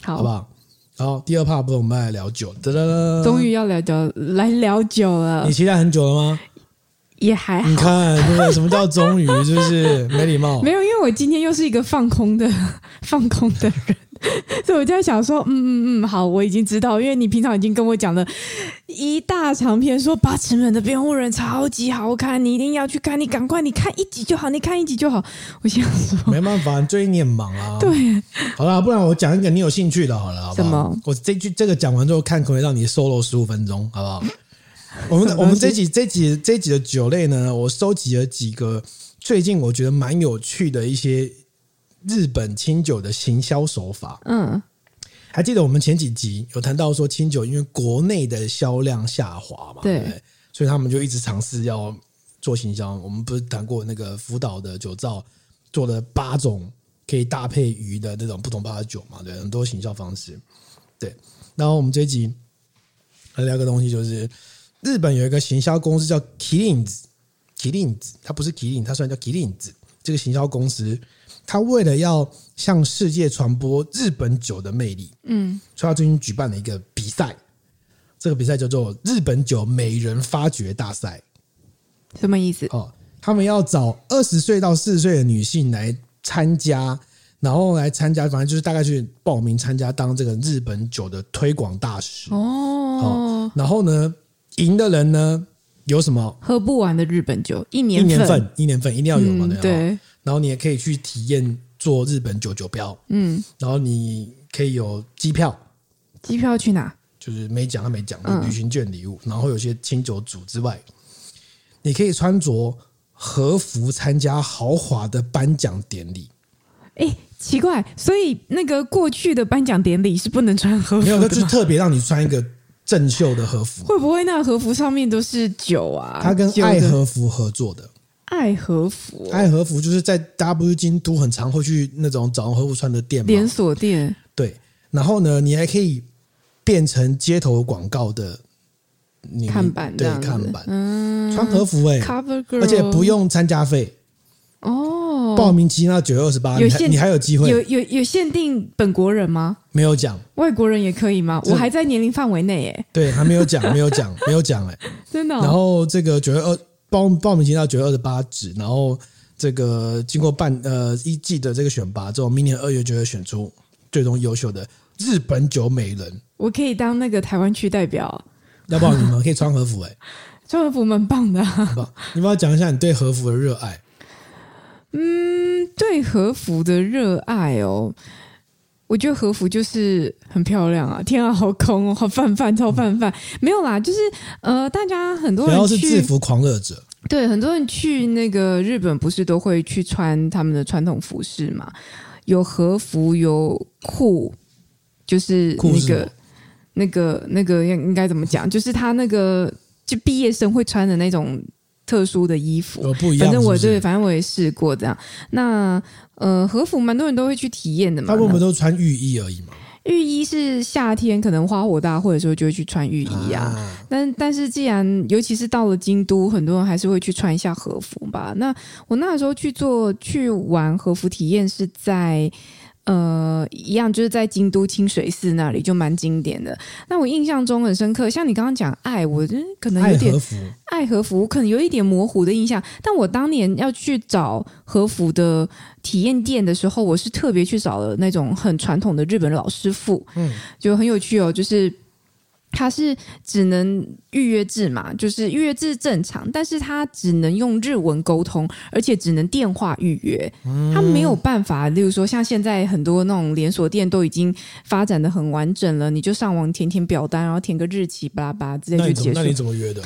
好。好不好？好，第二 part 不是我们来聊酒，哒哒哒，终于要聊酒，来聊酒了，你期待很久了吗？也还好，你看，对不对？什么叫终于？就是没礼貌。没有，因为我今天又是一个放空的、放空的人，所以我就在想说，嗯嗯嗯，好，我已经知道，因为你平常已经跟我讲了一大长篇，说《八尺门的辩护人》超级好看，你一定要去看，你赶快，你看一集就好，你看一集就好。我想说，没办法，最近你很忙啊。对，好啦，不然我讲一个你有兴趣的，好了，好不好？什么？我这句这个讲完之后，看可以让你 solo 十五分钟，好不好？我们我们这集这集这集的酒类呢，我收集了几个最近我觉得蛮有趣的一些日本清酒的行销手法。嗯，还记得我们前几集有谈到说清酒因为国内的销量下滑嘛，对，对，所以他们就一直尝试要做行销。我们不是谈过那个福岛的酒造做了八种可以搭配鱼的那种不同的酒嘛，对，很多行销方式。对，然后我们这集还聊个东西就是。日本有一个行销公司叫 Kilins，Kilins，，它不是麒麟，它虽然叫 Kilins，。这个行销公司，它为了要向世界传播日本酒的魅力，嗯，所以它最近举办了一个比赛。这个比赛叫做日本酒美人发掘大赛。什么意思？哦，他们要找二十岁到四十岁的女性来参加，然后来参加，反正就是大概去报名参加，当这个日本酒的推广大使。哦，然后呢？赢的人呢，有什么喝不完的日本酒？一年一年份，一年份一定要有嘛？嗯、对。然后你也可以去体验做日本酒酒标。嗯。然后你可以有机票，机票去哪？就是没讲，他没讲，旅行券礼物。嗯、然后有些清酒组之外，你可以穿着和服参加豪华的颁奖典礼。哎，奇怪，所以那个过去的颁奖典礼是不能穿和服的？没有，那就是特别让你穿一个。正秀的和服，会不会那个和服上面都是酒啊？他跟爱和服合作的。爱和服，爱和服就是在 W 京都很常会去那种找和服穿的店嘛，连锁店。对，然后呢，你还可以变成街头广告的看板，对，看板，嗯，穿和服哎、欸，而且不用参加费哦。报名期到九月二十八，你还你还有机会？有有有限定本国人吗？没有讲，外国人也可以吗？我还在年龄范围内诶。对，还没有讲，没有讲，没有讲哎，真的、哦。然后这个九月二报报名期到九月二十八止，然后这个经过半呃一季的这个选拔之后，明年二月就会选出最终优秀的日本九美人。我可以当那个台湾区代表，要不然你们可以穿和服哎、欸，穿和服蛮棒的？你帮我讲一下你对和服的热爱。嗯，对和服的热爱哦。我觉得和服就是很漂亮啊！天啊，好空哦，好泛泛，超泛泛。没有啦，就是呃，大家很多人要是制服狂热者。对，很多人去那个日本，不是都会去穿他们的传统服饰嘛？有和服，有裤，就是那个、那个、那个应应该怎么讲？就是他那个就毕业生会穿的那种。特殊的衣服，不一样？反正我对，反正我也试过这样。那呃，和服蛮多人都会去体验的嘛。大部分都穿浴衣而已嘛。浴衣是夏天可能花火大会的时候就会去穿浴衣啊。啊但但是既然尤其是到了京都，很多人还是会去穿一下和服吧。那我那时候去做去玩和服体验是在。呃，一样就是在京都清水寺那里就蛮经典的。那我印象中很深刻，像你刚刚讲爱，我可能有点爱和服，爱和服可能有一点模糊的印象。但我当年要去找和服的体验店的时候，我是特别去找了那种很传统的日本老师傅，嗯，就很有趣哦，就是。他是只能预约制嘛，就是预约制正常，但是他只能用日文沟通，而且只能电话预约，他没有办法，例如说像现在很多那种连锁店都已经发展的很完整了，你就上网填填表单，然后填个日期，巴拉巴拉，直接就结束。那你怎么约的？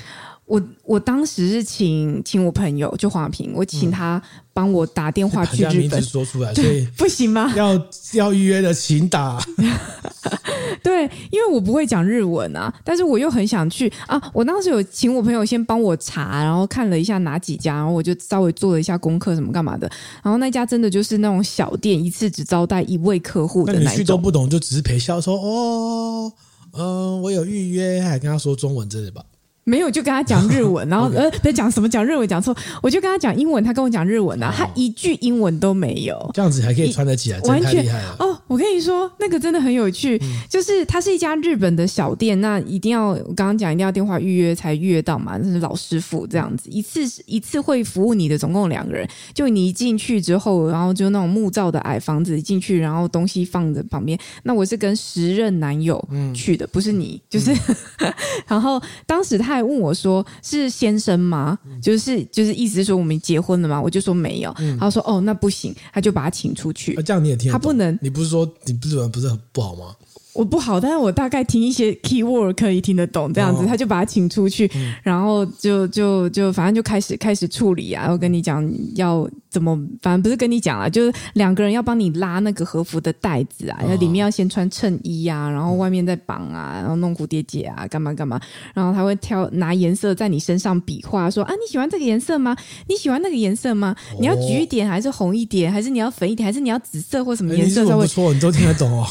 我我当时是请请我朋友就华平，我请他帮我打电话去日本，说出来，所以不行吗？要要预约的，请打。对，因为我不会讲日文啊，但是我又很想去啊。我当时有请我朋友先帮我查，然后看了一下哪几家，然后我就稍微做了一下功课，什么干嘛的。然后那家真的就是那种小店，一次只招待一位客户的那种。那你去都不懂，就只是陪笑说哦，嗯、呃，我有预约，还跟他说中文之类的吧。没有，就跟他讲日文，然后.呃，别讲什么讲日文讲错，我就跟他讲英文，他跟我讲日文啊，他一句英文都没有，这样子还可以穿得起来，完全厉害哦！我跟你说，那个真的很有趣，嗯、就是它是一家日本的小店，那一定要我刚刚讲一定要电话预约才预约到嘛，那是老师傅这样子，一次一次会服务你的总共两个人，就你一进去之后，然后就那种木造的矮房子一进去，然后东西放在旁边，那我是跟时任男友去的，嗯、不是你，就是，嗯、然后当时他还问我说。是先生吗？就是就是意思是说我们结婚了吗？我就说没有。嗯、他说哦，那不行，他就把他请出去。啊、这样你也听？他不能。你不是说你日文不是很不好吗？我不好，但是我大概听一些 keyword 可以听得懂，这样子，他就把他请出去，然后就就就反正就开始开始处理啊，然后跟你讲要怎么，反正不是跟你讲啊，就是两个人要帮你拉那个和服的带子啊，然后里面要先穿衬衣啊，然后外面再绑啊，然后弄蝴蝶结啊，干嘛干嘛，然后他会挑拿颜色在你身上比划，说啊你喜欢这个颜色吗？你喜欢那个颜色吗？你要橘一点还是红一点，还是你要粉一点，还是你要紫色或什么颜色？稍微不错，你都听得懂哦。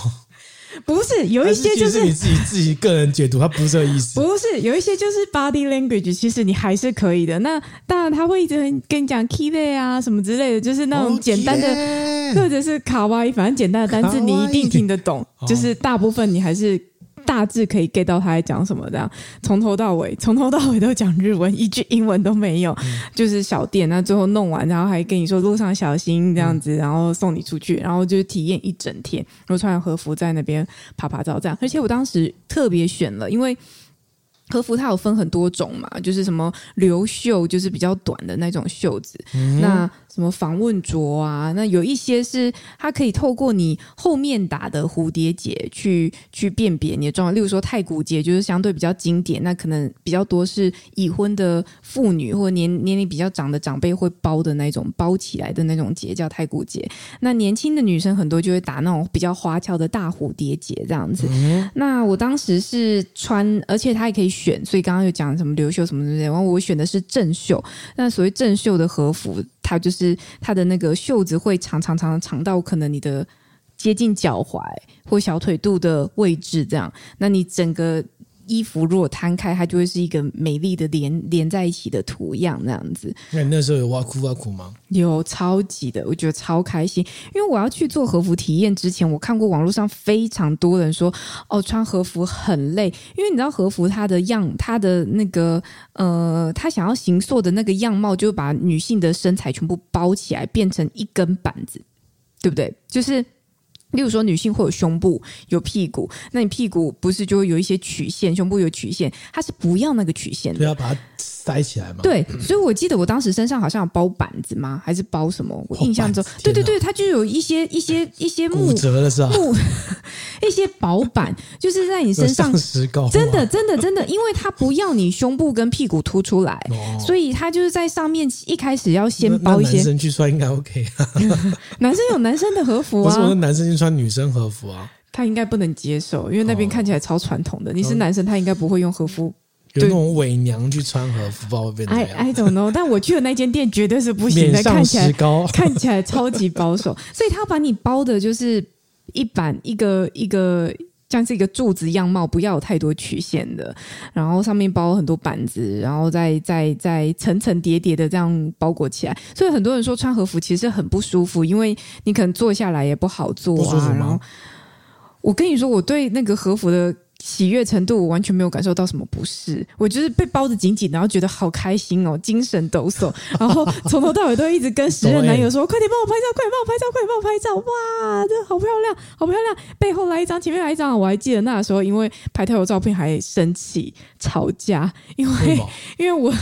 不是有一些就是，是你自己自己个人解读，他不是这个意思。不是有一些就是 body language，其实你还是可以的。那当然他会一直跟你讲 key 啊什么之类的，就是那种简单的.或者是卡哇伊，反正简单的单字你一定听得懂。就是大部分你还是。大致可以 get 到他在讲什么，这样从头到尾，从头到尾都讲日文，一句英文都没有，嗯、就是小店。那最后弄完，然后还跟你说路上小心这样子，然后送你出去，然后就体验一整天。然后穿和服在那边拍拍照，这样。而且我当时特别选了，因为。和服它有分很多种嘛，就是什么流袖，就是比较短的那种袖子。嗯、那什么访问着啊，那有一些是它可以透过你后面打的蝴蝶结去去辨别你的状况。例如说太古结，就是相对比较经典，那可能比较多是已婚的妇女或年年龄比较长的长辈会包的那种包起来的那种结，叫太古结。那年轻的女生很多就会打那种比较花俏的大蝴蝶结这样子。嗯、那我当时是穿，而且它也可以。选，所以刚刚有讲什么刘秀什么之类，然后我选的是正袖。那所谓正袖的和服，它就是它的那个袖子会长长长长到可能你的接近脚踝或小腿肚的位置，这样。那你整个。衣服如果摊开，它就会是一个美丽的连连在一起的图样，那样子。那你那时候有挖哭挖苦吗？有，超级的，我觉得超开心。因为我要去做和服体验之前，我看过网络上非常多人说，哦，穿和服很累，因为你知道和服它的样，它的那个呃，它想要形塑的那个样貌，就把女性的身材全部包起来，变成一根板子，对不对？就是。例如说，女性会有胸部、有屁股，那你屁股不是就会有一些曲线，胸部有曲线，它是不要那个曲线的，就要把它塞起来嘛。对，所以我记得我当时身上好像有包板子吗？还是包什么？我印象中，对对对，它就有一些一些一些木骨折的是吧？木 一些薄板，就是在你身上石膏，真的真的真的，因为它不要你胸部跟屁股凸出来，哦、所以它就是在上面一开始要先包一些。男生去穿应该 OK，男生有男生的和服啊，不是我说男生去穿女生和服啊，他应该不能接受，因为那边看起来超传统的。哦、你是男生，他应该不会用和服。有那种伪娘去穿和服，不知道会变怎样。I I don't know，但我去的那间店绝对是不行的，看起来 看起来超级保守，所以他把你包的就是一板一个一个像是一个柱子样貌，不要有太多曲线的，然后上面包很多板子，然后再再再层层叠叠的这样包裹起来。所以很多人说穿和服其实很不舒服，因为你可能坐下来也不好坐啊。然后我跟你说，我对那个和服的。喜悦程度，我完全没有感受到什么不适，我就是被包得紧紧，然后觉得好开心哦，精神抖擞，然后从头到尾都一直跟时任男友说：“ 快点帮我拍照，快点帮我拍照，快点帮我拍照！”哇，这好漂亮，好漂亮！背后来一张，前面来一张，我还记得那时候，因为拍太多照片还生气吵架，因为 因为我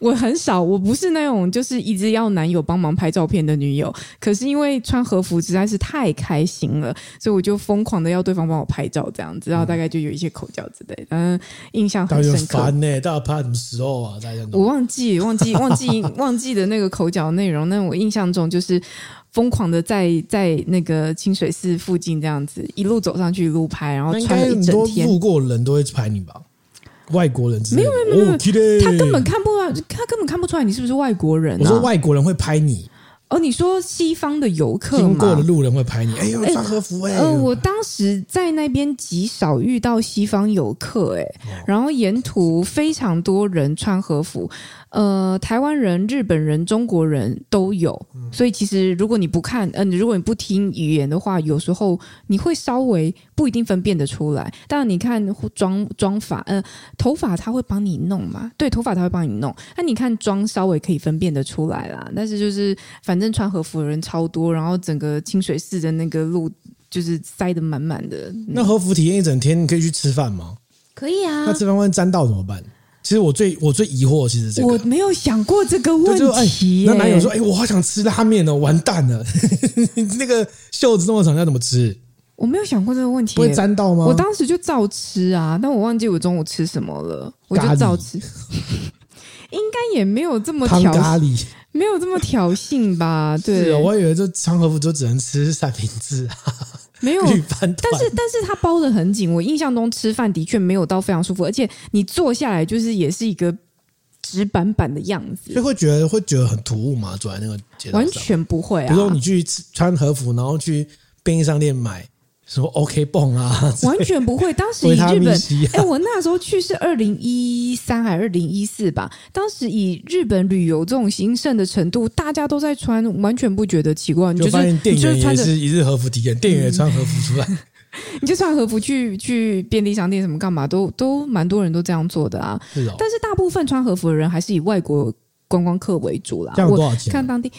我很少，我不是那种就是一直要男友帮忙拍照片的女友，可是因为穿和服实在是太开心了，所以我就疯狂的要对方帮我拍照，这样子，然后大概就有。一些口角之类的，嗯，印象很深刻。烦呢，大家拍什么时候啊？大家我忘记忘记 忘记忘记的那个口角内容。那我印象中就是疯狂的在在那个清水寺附近这样子一路走上去一路拍，然后穿了一整天。路过人都会拍你吧？外国人没有没有没有，哦、他根本看不出来，他根本看不出来你是不是外国人、啊。我说外国人会拍你。哦，你说西方的游客经过的路人会拍你，哎呦，穿和服哎。呃，我当时在那边极少遇到西方游客，哎，然后沿途非常多人穿和服。呃，台湾人、日本人、中国人都有，所以其实如果你不看，嗯、呃，如果你不听语言的话，有时候你会稍微不一定分辨得出来。当然，你看妆妆发，呃，头发他会帮你弄嘛？对，头发他会帮你弄。那你看妆稍微可以分辨得出来啦。但是就是反正穿和服的人超多，然后整个清水寺的那个路就是塞得满满的。那和服体验一整天，你可以去吃饭吗？可以啊。那吃饭会沾到怎么办？其实我最我最疑惑，其实这个我没有想过这个问题、欸。那男友说：“哎，我好想吃拉面哦，完蛋了！那个袖子这么长，要怎么吃？”我没有想过这个问题、欸，不会沾到吗？我当时就照吃啊，但我忘记我中午吃什么了，我就照吃。应该也没有这么挑咖喱，没有这么挑衅吧？对，我以为这穿和服就只能吃三明治啊。没有，但是但是它包的很紧。我印象中吃饭的确没有到非常舒服，而且你坐下来就是也是一个直板板的样子，所以会觉得会觉得很突兀嘛？坐在那个完全不会啊。比如说你去穿和服，然后去便利商店买。什么 OK 泵啊？完全不会。当时以日本，哎、欸，我那时候去是二零一三还是二零一四吧？当时以日本旅游这种兴盛的程度，大家都在穿，完全不觉得奇怪。就发现店员也是一日和服体验，店员也穿和服出来，你就穿和服去去便利商店什么干嘛，都都蛮多人都这样做的啊。是哦。但是大部分穿和服的人还是以外国观光客为主啦。这样多少钱？看当地。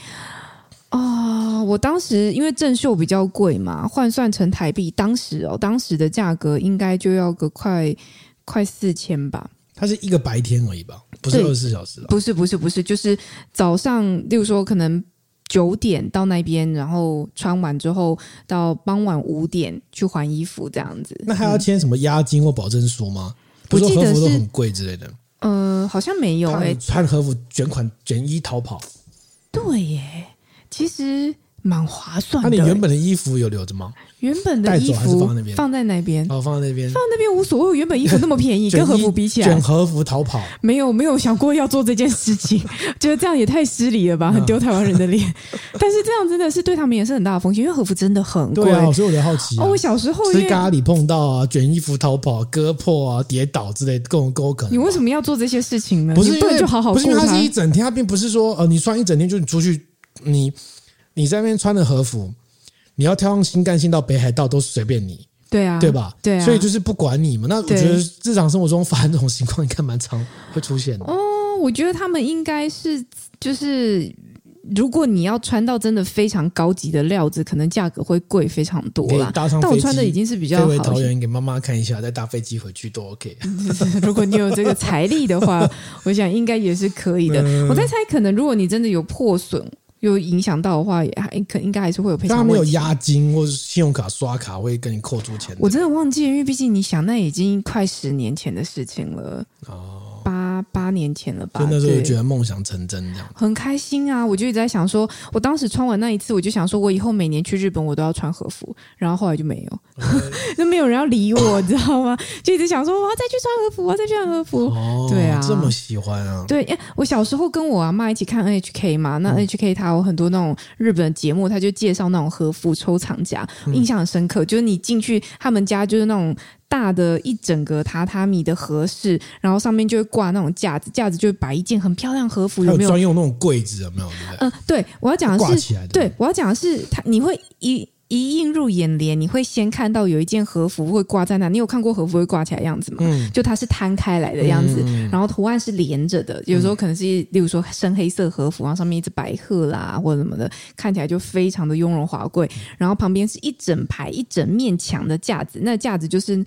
啊、哦，我当时因为正秀比较贵嘛，换算成台币，当时哦，当时的价格应该就要个快快四千吧。它是一个白天而已吧，不是二十四小时。不是不是不是，就是早上，例如说可能九点到那边，然后穿完之后到傍晚五点去换衣服这样子。那还要签什么押金或保证书吗？不是和服都很贵之类的。嗯、呃，好像没有。穿和服卷款卷衣逃跑。对耶。其实蛮划算的。那你原本的衣服有留着吗？原本的衣服放在那边，放在那边，哦，放在那边，放在那边无所谓。原本衣服那么便宜，跟和服比起来，卷和服逃跑，没有没有想过要做这件事情，觉得这样也太失礼了吧，很丢台湾人的脸。但是这样真的是对他们也是很大的风险，因为和服真的很贵。对啊，所以我就好奇、啊。哦，我小时候吃咖喱碰到啊，卷衣服逃跑、割破啊、跌倒之类，各种各种可能。你为什么要做这些事情呢？不是因为就好好过，不是因为它是一整天，它并不是说呃，你穿一整天就你出去你。你在那边穿的和服，你要跳上新干线到北海道都随便你，对啊，对吧？对啊，所以就是不管你嘛。那我觉得日常生活中发生这种情况应该蛮常会出现的。哦，我觉得他们应该是就是如果你要穿到真的非常高级的料子，可能价格会贵非常多啦。搭上但我穿的已经是比较好。回桃园给妈妈看一下，再搭飞机回去都 OK。如果你有这个财力的话，我想应该也是可以的。嗯、我在猜，可能如果你真的有破损。有影响到的话，也还可应该还是会有赔偿。他没有押金或者信用卡刷卡会跟你扣住钱。我真的忘记，因为毕竟你想，那已经快十年前的事情了。哦。八八年前了吧？就那时候觉得梦想成真这样，很开心啊！我就一直在想说，我当时穿完那一次，我就想说，我以后每年去日本我都要穿和服。然后后来就没有，就没有人要理我，你知道吗？就一直想说，我要再去穿和服，我要再去穿和服。哦，对啊，这么喜欢啊！对，我小时候跟我阿妈一起看 NHK 嘛，那 NHK 它有很多那种日本节目，他就介绍那种和服收藏家，印象很深刻。就是你进去他们家，就是那种。大的一整个榻榻米的和室，然后上面就会挂那种架子，架子就会摆一件很漂亮和服，有没有？专用那种柜子有没有？嗯，对，我要讲的是，对，我要讲的是，它你会一。一映入眼帘，你会先看到有一件和服会挂在那。你有看过和服会挂起来的样子吗？嗯，就它是摊开来的样子，嗯、然后图案是连着的。有时候可能是，例如说深黑色和服，然后上面一只白鹤啦，或者什么的，看起来就非常的雍容华贵。然后旁边是一整排一整面墙的架子，那架子就是。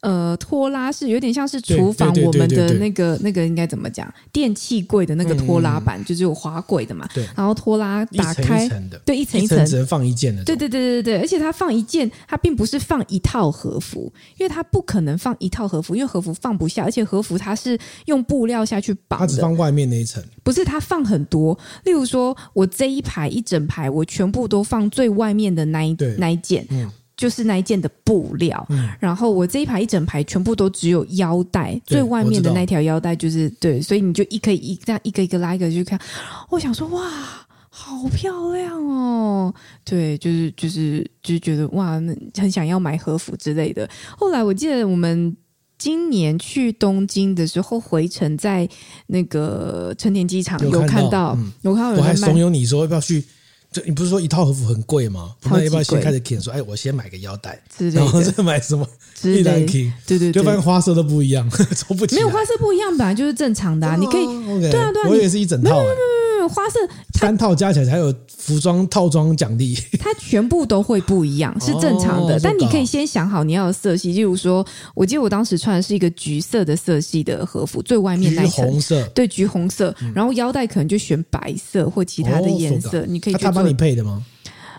呃，拖拉是有点像是厨房我们的那个那个应该怎么讲？电器柜的那个拖拉板，嗯、就是有滑轨的嘛。对。然后拖拉打开，一层一层对，一层一层，只能放一件的。对对对对对，而且它放一件，它并不是放一套和服，因为它不可能放一套和服，因为和服放不下，而且和服它是用布料下去绑的。它只放外面那一层。不是，它放很多。例如说，我这一排一整排，我全部都放最外面的那一那一件。嗯。就是那一件的布料，嗯、然后我这一排一整排全部都只有腰带，最外面的那条腰带就是对，所以你就一个一这样一个一个拉一个去看，我想说哇，好漂亮哦，对，就是就是就是觉得哇，很想要买和服之类的。后来我记得我们今年去东京的时候回程，在那个成田机场有看到，有看到，我还怂恿你说要不要去。就你不是说一套和服很贵吗？那要不要先开始捡？说，哎，我先买个腰带，然后再买什么？一单捡，对对，就发现花色都不一样，抽不起。没有花色不一样，本来就是正常的。你可以，对啊对啊，我以为是一整套。花色三套加起来才有服装套装奖励，它全部都会不一样，是正常的。但你可以先想好你要的色系，例如说，我记得我当时穿的是一个橘色的色系的和服，最外面那层红色，对，橘红色，然后腰带可能就选白色或其他的颜色。你可以他帮你配的吗？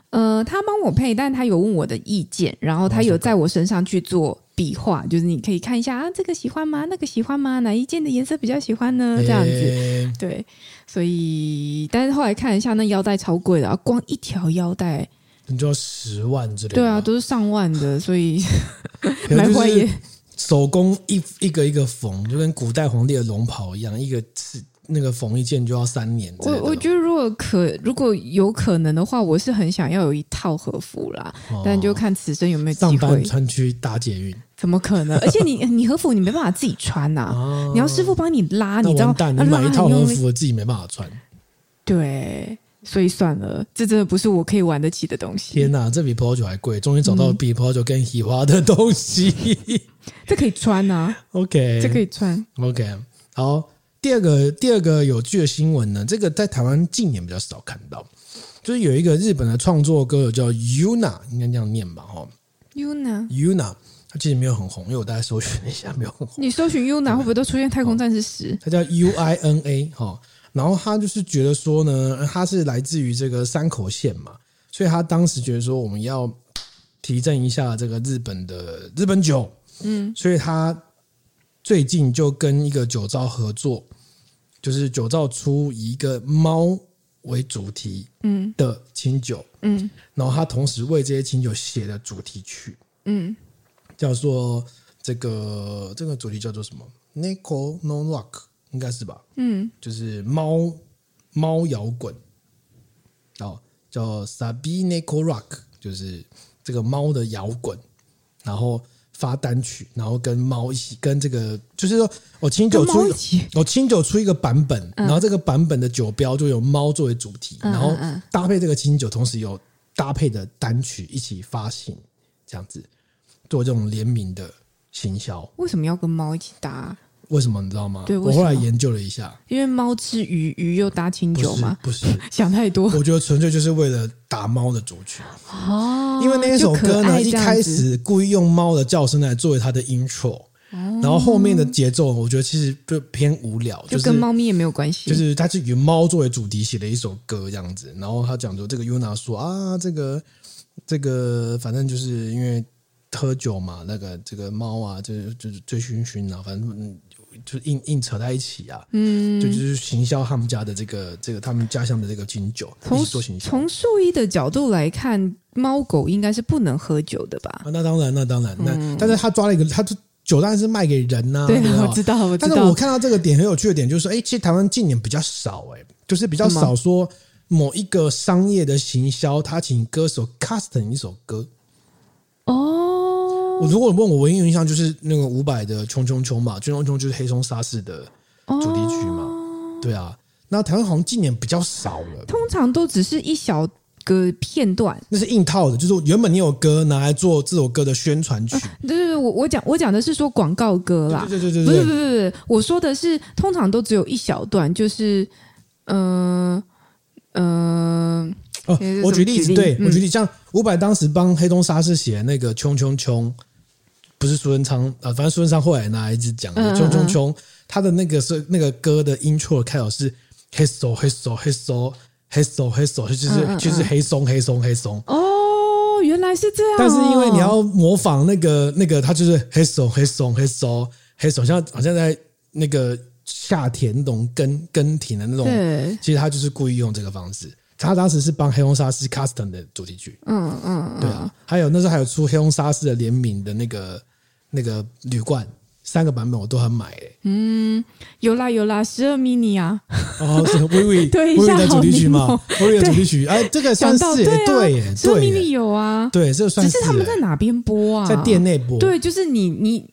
呃，他帮我配，但他有问我的意见，然后他有在我身上去做比划，就是你可以看一下啊，这个喜欢吗？那个喜欢吗？哪一件的颜色比较喜欢呢？这样子，对。所以，但是后来看一下，那腰带超贵的啊，光一条腰带你就要十万之类的。对啊，都是上万的，所以 买回来也手工一一个一个缝，就跟古代皇帝的龙袍一样，一个是那个缝一件就要三年。我我觉得如果可如果有可能的话，我是很想要有一套和服啦，哦、但就看此生有没有机会。上班穿去搭捷运。怎么可能？而且你你和服你没办法自己穿呐、啊，啊、你要师傅帮你拉，你知道？你买一套和服自己没办法穿。对，所以算了，这真的不是我可以玩得起的东西。天哪，这比葡萄酒还贵！终于找到比葡萄酒更喜欢的东西，嗯、这可以穿啊。OK，这可以穿。OK，好，第二个第二个有趣的新闻呢，这个在台湾近年比较少看到，就是有一个日本的创作歌手叫 Yuna，应该这样念吧？哈，Yuna，Yuna。他其实没有很红，因为我大概搜寻了一下，没有很红。你搜寻 UNA 会不会都出现《太空战士十》？他叫 U I N A 哈，然后他就是觉得说呢，他是来自于这个山口县嘛，所以他当时觉得说我们要提振一下这个日本的日本酒，嗯，所以他最近就跟一个酒造合作，就是酒造出一个猫为主题嗯的清酒，嗯，然后他同时为这些清酒写了主题曲，嗯。叫做这个这个主题叫做什么？Neko no Rock 应该是吧？嗯，就是猫猫摇滚，哦，叫 Sabi Neko Rock，就是这个猫的摇滚，然后发单曲，然后跟猫一起，跟这个就是说我清酒出我清酒出一个版本，嗯、然后这个版本的酒标就有猫作为主题，嗯、然后搭配这个清酒，同时有搭配的单曲一起发行，这样子。做这种联名的行销，为什么要跟猫一起搭？为什么你知道吗？对，我后来研究了一下，因为猫吃鱼，鱼又搭清酒嘛。不是，不是想太多。我觉得纯粹就是为了打猫的族群哦。因为那一首歌呢，一开始故意用猫的叫声来作为它的 intro，哦，然后后面的节奏，我觉得其实就偏无聊，就跟猫咪也没有关系。就是它是以猫作为主题写的一首歌这样子。然后他讲说，这个 Yuna 说啊，这个这个反正就是因为。喝酒嘛，那个这个猫啊，就就是醉醺醺啊，反正就硬硬扯在一起啊，嗯，就就是行销他们家的这个这个他们家乡的这个金酒，从做行销。从兽医的角度来看，猫狗应该是不能喝酒的吧？啊，那当然，那当然，那、嗯、但是他抓了一个，他酒当然是卖给人呐、啊，对，我知道，我知道。但是我看到这个点很有趣的点，就是说，哎，其实台湾近年比较少、欸，哎，就是比较少说某一个商业的行销，他请歌手 custom 一首歌，哦。我如果问我唯一印象就是那个伍佰的《穷穷穷》嘛，《穷穷穷》就是黑松沙士的主题曲嘛，哦、对啊。那台湾好像近年比较少了，通常都只是一小个片段，那是硬套的，就是原本你有歌拿来做这首歌的宣传曲。对对对，我我讲我讲的是说广告歌啦，对对对不是不是不是，我说的是通常都只有一小段，就是嗯嗯。呃呃哦，我举例子，对我举例，像伍佰当时帮黑松沙士写那个《冲冲冲》，不是苏文昌啊，反正苏文昌后来拿来一直讲的《冲冲冲》，他的那个是那个歌的 intro 开头是黑松黑松黑松黑松黑松，就是就是黑松黑松黑松。哦，原来是这样。但是因为你要模仿那个那个，他就是黑松黑松黑松黑松，像好像在那个下田那种耕耕田的那种，其实他就是故意用这个方式。他当时是帮黑红沙士 custom 的主题曲，嗯嗯，对啊，还有那时候还有出黑红沙士的联名的那个那个铝罐，三个版本我都很买诶。嗯，有啦有啦，十二 mini 啊，哦，是 微微微微的主题曲嘛，微微的主题曲，哎，这个算是对对，十二 mini 有啊，对，这个算是。只是他们在哪边播啊？在店内播。对，就是你你。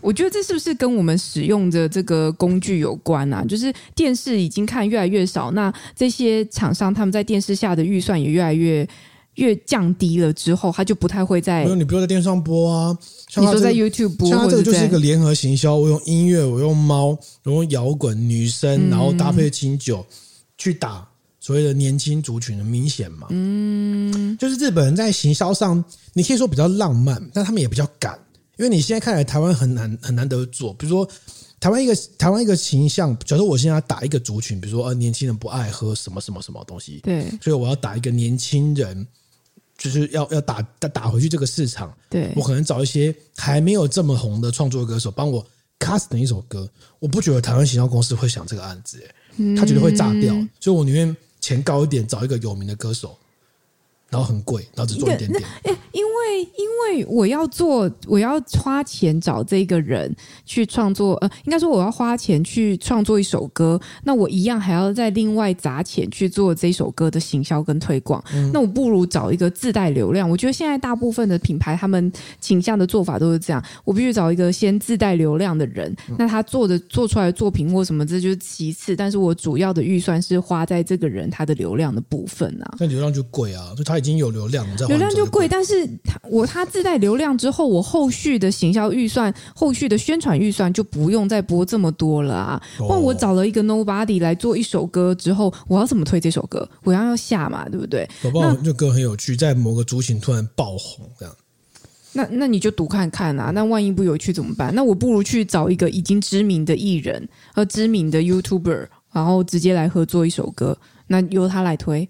我觉得这是不是跟我们使用的这个工具有关啊？就是电视已经看越来越少，那这些厂商他们在电视下的预算也越来越越降低了之后，他就不太会在。没有，你不用在电视上播啊，像、你说在 YouTube 播，这个就是一个联合行销。我用音乐，我用猫，我用摇滚女生，然后搭配清酒、嗯、去打所谓的年轻族群，很明显嘛。嗯，就是日本人在行销上，你可以说比较浪漫，但他们也比较敢。因为你现在看来台湾很难很难得做，比如说台湾一个台湾一个形象，假如我现在要打一个族群，比如说呃年轻人不爱喝什么什么什么东西，对，所以我要打一个年轻人，就是要要打打打回去这个市场，对，我可能找一些还没有这么红的创作歌手帮我 cast 一首歌，我不觉得台湾行销公司会想这个案子，诶，他觉得会炸掉，所以我宁愿钱高一点，找一个有名的歌手。然后很贵，然后只做一点点。因为因为我要做，我要花钱找这个人去创作。呃，应该说我要花钱去创作一首歌，那我一样还要再另外砸钱去做这首歌的行销跟推广。嗯、那我不如找一个自带流量。我觉得现在大部分的品牌他们倾向的做法都是这样：我必须找一个先自带流量的人，嗯、那他做的做出来的作品或什么，这就是其次。但是我主要的预算是花在这个人他的流量的部分啊。那流量就贵啊，就他。已经有流量，流量就贵，但是他我它自带流量之后，我后续的行销预算、后续的宣传预算就不用再播这么多了啊。那、哦、我找了一个 Nobody 来做一首歌之后，我要怎么推这首歌？我要要下嘛，对不对？搞不好这歌很有趣，在某个族群突然爆红，这样。那那你就赌看看啊。那万一不有趣怎么办？那我不如去找一个已经知名的艺人和知名的 YouTuber，然后直接来合作一首歌，那由他来推。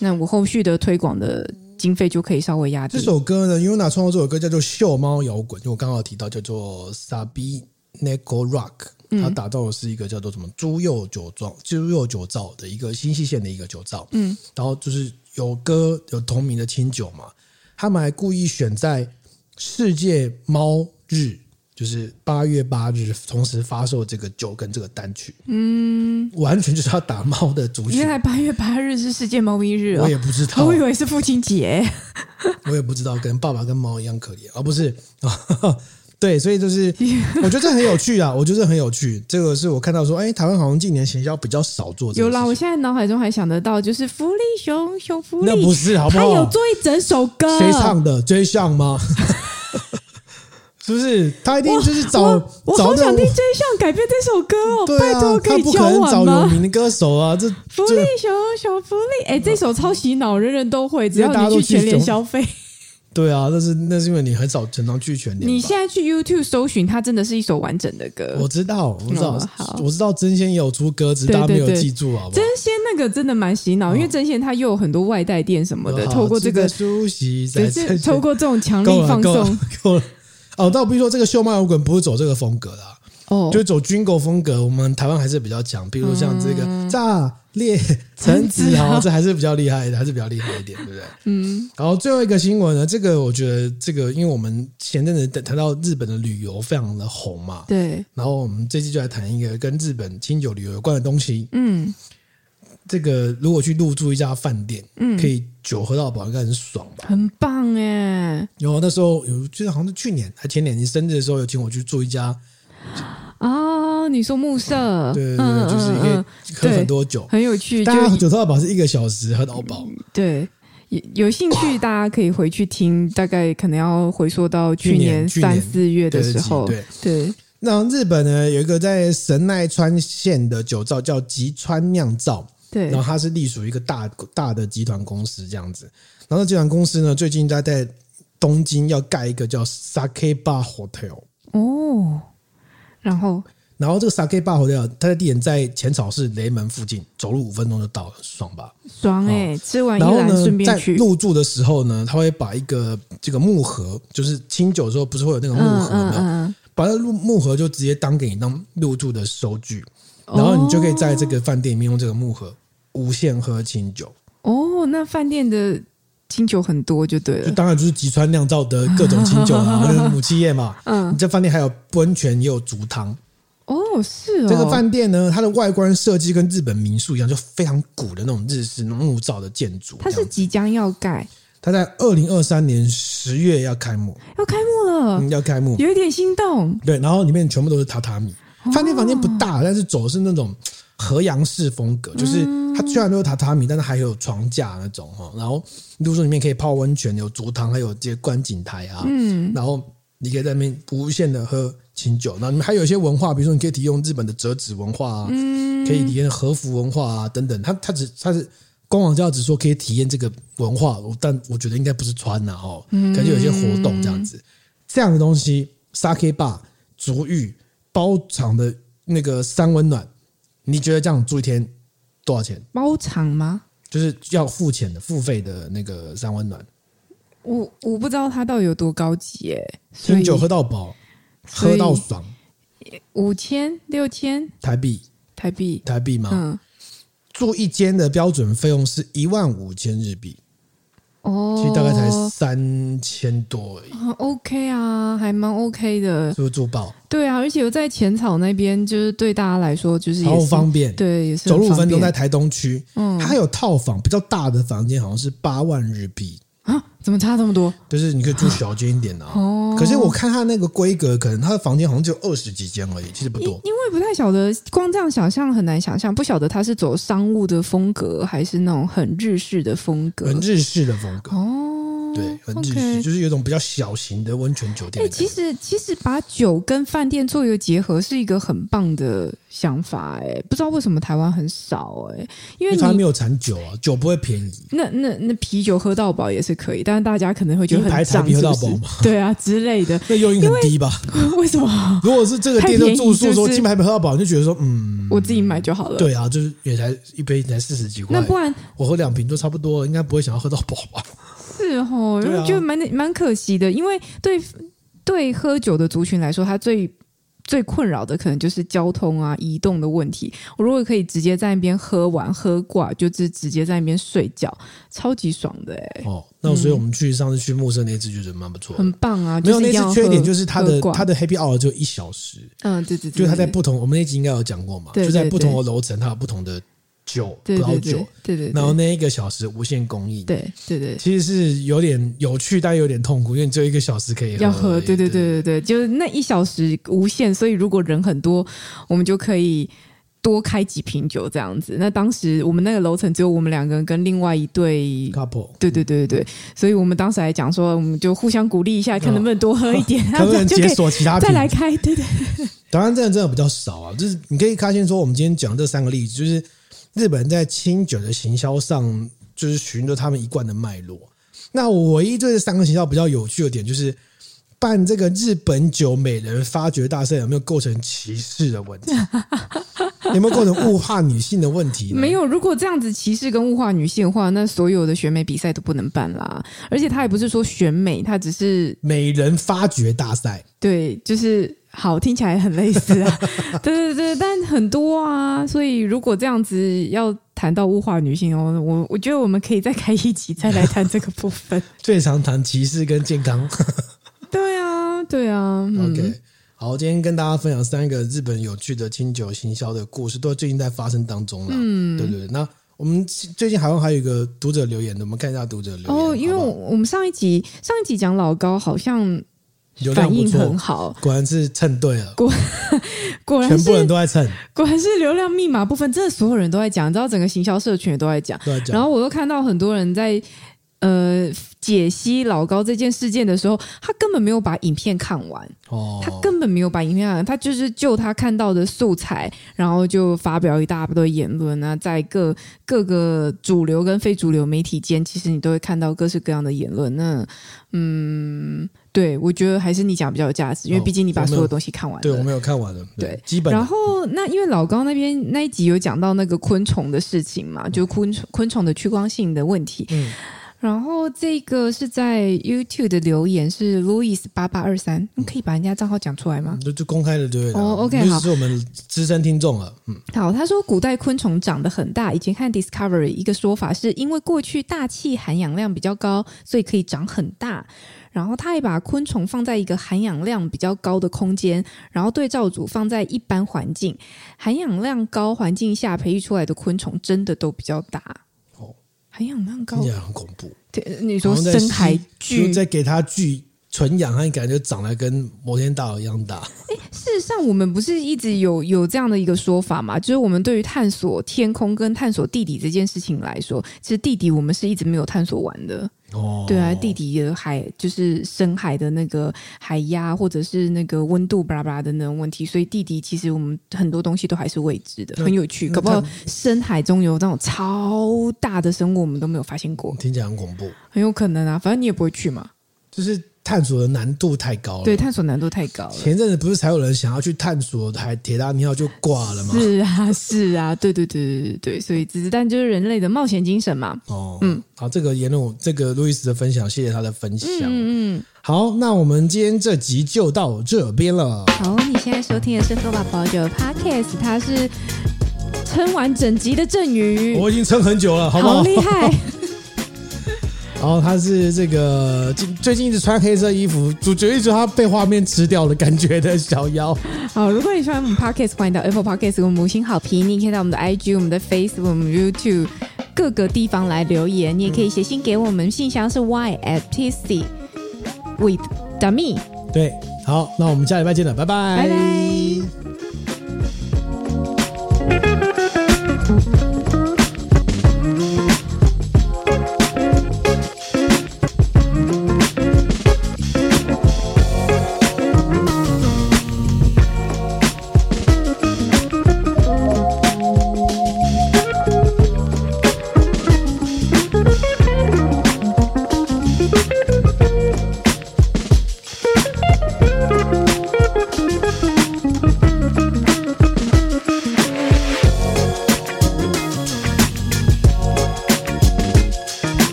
那我后续的推广的经费就可以稍微压低。这首歌呢，Yuna 创作这首歌叫做《秀猫摇滚》，就我刚刚有提到叫做 Sabi Neko Rock，它打造的是一个叫做什么猪肉酒庄、猪肉酒造的一个新西县的一个酒造。嗯，然后就是有歌有同名的清酒嘛，他们还故意选在世界猫日。就是八月八日同时发售这个酒跟这个单曲，嗯，完全就是要打猫的主意。原来八月八日是世界猫咪日，我也不知道，我以为是父亲节，我也不知道，跟爸爸跟猫一样可怜，而、哦、不是 对，所以就是 我觉得这很有趣啊，我觉得这很有趣。这个是我看到说，哎，台湾好像近年行销比较少做这个。有啦，我现在脑海中还想得到，就是福利熊熊福利，那不是好不好？他有做一整首歌，谁唱的？追上吗？是不是？他一定就是找我找好想听 J 项改编这首歌哦，对啊，拜托可以教我吗？找有名的歌手啊，这福利小小福利，哎，这首超洗脑，人人都会，只要你去全联消费。对啊，那是那是因为你很少常常去全联。你现在去 YouTube 搜寻，它真的是一首完整的歌。我知道，我知道，哦、好我知道真仙也有出歌，只是大家没有记住好不好？争先那个真的蛮洗脑，哦、因为真仙它又有很多外带店什么的，透过这个熟悉，透过这种强力放送。够了哦，但我必须说，这个秀麦摇滚不是走这个风格的、啊，哦，就走军狗风格。我们台湾还是比较强，比如像这个、嗯、炸裂 橙子，好，这还是比较厉害的，还是比较厉害一点，对不对？嗯。然后最后一个新闻呢，这个我觉得这个，因为我们前阵子谈到日本的旅游非常的红嘛，对。然后我们这期就来谈一个跟日本清酒旅游有关的东西，嗯。这个如果去入住一家饭店，嗯，可以酒喝到饱，应该很爽吧？很棒哎！有那时候有，记得好像是去年还前年，你生日的时候有请我去住一家啊？你说慕舍？对对对，就是可以喝很多酒，很有趣。大家酒喝到饱是一个小时喝到饱。对，有有兴趣大家可以回去听，大概可能要回溯到去年三四月的时候。对对。那日本呢，有一个在神奈川县的酒造叫吉川酿造。对，然后它是隶属于一个大大的集团公司这样子，然后集团公司呢，最近在在东京要盖一个叫 Sake Bar Hotel 哦，然后然后这个 Sake Bar Hotel 它的地点在浅草市雷门附近，走路五分钟就到了，爽吧？爽哎、欸！吃完一然后呢，顺便去在入住的时候呢，他会把一个这个木盒，就是清酒的时候不是会有那个木盒吗？嗯嗯嗯、把那木木盒就直接当给你当入住的收据，然后你就可以在这个饭店里面用这个木盒。无限喝清酒哦，那饭店的清酒很多就对了，就当然就是吉川酿造的各种清酒啦，就是母企业嘛。嗯，你这饭店还有温泉，也有足汤。哦，是哦。这个饭店呢，它的外观设计跟日本民宿一样，就非常古的那种日式木造的建筑。它是即将要盖，它在二零二三年十月要开幕，要开幕了，嗯，要开幕，有一点心动。对，然后里面全部都是榻榻米，饭店房间不大，但是走的是那种。河洋式风格，就是它虽然都是榻榻米，但是还有床架那种哈。然后，比如说里面可以泡温泉，有竹汤，还有这些观景台啊。嗯。然后你可以在那边无限的喝清酒。然后里面还有一些文化，比如说你可以体验日本的折纸文化啊，可以体验和服文化啊等等。它它只它是官网叫只说可以体验这个文化，但我觉得应该不是穿呐哈，感觉有些活动这样子。这样的东西，Sake Bar 足浴包场的那个三温暖。你觉得这样住一天多少钱？包场吗？就是要付钱的，付费的那个三温暖。我我不知道它到底有多高级耶。清酒喝到饱，喝到爽。五千六千台币，台币台币吗？嗯。住一间的标准费用是一万五千日币。哦，其实大概才三千多而已。啊，OK 啊，还蛮 OK 的。是不是住爆？对啊，而且我在浅草那边，就是对大家来说就是好方便。对，也是走路五分钟，在台东区。嗯，它还有套房，比较大的房间好像是八万日币。啊，怎么差这么多？就是你可以住小间一点的哦。可是我看他那个规格，可能他的房间好像就二十几间而已，其实不多。因为不太晓得，光这样想象很难想象，不晓得他是走商务的风格，还是那种很日式的风格。很日式的风格哦。对，很日式就是有一种比较小型的温泉酒店。哎、欸，其实其实把酒跟饭店做一个结合，是一个很棒的想法。哎，不知道为什么台湾很少哎，因为台湾没有产酒啊，酒不会便宜。那那那啤酒喝到饱也是可以，但是大家可能会觉得很脏，啤喝到饱嘛？对啊之类的。那诱因很低吧？为，为什么？如果是这个店的住宿说金牌没喝到饱，就觉得说嗯，我自己买就好了。对啊，就是也才一杯才四十几块，那不然我喝两瓶都差不多，应该不会想要喝到饱吧？是哦，因为就蛮蛮可惜的，因为对对喝酒的族群来说，他最最困扰的可能就是交通啊、移动的问题。我如果可以直接在那边喝完喝挂，就是直接在那边睡觉，超级爽的哎。哦，那所以我们去上次去木色那次就觉得蛮不错，很棒啊。没有那次缺点就是它的它的 Happy Hour 就一小时，嗯，对对对，就是它在不同我们那集应该有讲过嘛，就在不同的楼层，它有不同的。酒，葡萄酒，对对，然后那一个小时无限供应，对对对，其实是有点有趣，但有点痛苦，因为你只有一个小时可以喝，要喝，对对对。对对，就是那一小时无限，所以如果人很多，我们就可以多开几瓶酒这样子。那当时我们那个楼层只有我们两个人跟另外一对 couple，对对对对对，所以我们当时还讲说，我们就互相鼓励一下，看能不能多喝一点，哦、能不能 解锁其他再来开。对对，对，当然，这样真的比较少啊。就是你可以发现说，我们今天讲这三个例子，就是日本人在清酒的行销上，就是循着他们一贯的脉络。那我唯一对这三个行销比较有趣的点，就是。办这个日本酒美人发掘大赛有没有构成歧视的问题？有没有构成物化女性的问题？没有。如果这样子歧视跟物化女性的话，那所有的选美比赛都不能办啦。而且他也不是说选美，他只是美人发掘大赛。对，就是好，听起来很类似啊。对对对，但很多啊。所以如果这样子要谈到物化女性哦，我我觉得我们可以再开一集再来谈这个部分。最常谈歧视跟健康。对啊，对啊。OK，、嗯、好，今天跟大家分享三个日本有趣的清酒行销的故事，都最近在发生当中了。嗯，对对对。那我们最近好像还有一个读者留言的，我们看一下读者留言。哦，因为我们上一集上一集讲老高，好像反应很好，果然是蹭对了。果 果然，全部人都在蹭，果然是流量密码部分，真的所有人都在讲，你知道整个行销社群也都在讲。都在讲。然后我又看到很多人在。呃，解析老高这件事件的时候，他根本没有把影片看完。哦，他根本没有把影片看完，他就是就他看到的素材，然后就发表一大堆言论啊，在各各个主流跟非主流媒体间，其实你都会看到各式各样的言论。那，嗯，对，我觉得还是你讲比较有价值，因为毕竟你把所有东西看完了。对，我没有看完了。对，基本。然后，那因为老高那边那一集有讲到那个昆虫的事情嘛，就昆虫昆虫的趋光性的问题。嗯。然后这个是在 YouTube 的留言是 Louis 八八二三，你可以把人家账号讲出来吗？就就公开的对了。哦，OK，好，是我们资深听众了。嗯，好，他说古代昆虫长得很大，以前看 Discovery 一个说法是因为过去大气含氧量比较高，所以可以长很大。然后他也把昆虫放在一个含氧量比较高的空间，然后对照组放在一般环境，含氧量高环境下培育出来的昆虫真的都比较大。哦含氧量高，听起来很恐怖。对，你说深海巨，再给它巨纯氧，它感觉长得跟摩天大楼一样大。哎，事实上，我们不是一直有有这样的一个说法吗？就是我们对于探索天空跟探索地底这件事情来说，其实地底我们是一直没有探索完的。哦，对啊，地底的海就是深海的那个海压，或者是那个温度巴拉巴拉的那种问题，所以地底其实我们很多东西都还是未知的，很有趣。搞不好深海中有那种超大的生物，我们都没有发现过。听起来很恐怖，很有可能啊，反正你也不会去嘛，就是。探索的难度太高了，对，探索难度太高了。前阵子不是才有人想要去探索海铁达尼号就挂了吗？是啊，是啊，对对对对对，所以子弹就是人类的冒险精神嘛。哦，嗯，好，这个言论，这个路易斯的分享，谢谢他的分享。嗯嗯，好，那我们今天这集就到这边了。好，你现在收听的是喝吧宝酒 Podcast，它是撑完整集的阵雨，我已经撑很久了，好不好？好厉害。然后他是这个最近一直穿黑色衣服，主角一直他被画面吃掉的感觉的小妖。好，如果你喜欢我们 Podcast，欢迎到 Apple Podcast 给我们五星好评。你可以到我们的 IG、我们的 Facebook、我们 YouTube 各个地方来留言。你也可以写信给我们，信箱是 y at t c with dummy。对，好，那我们下礼拜见了，拜拜。拜拜。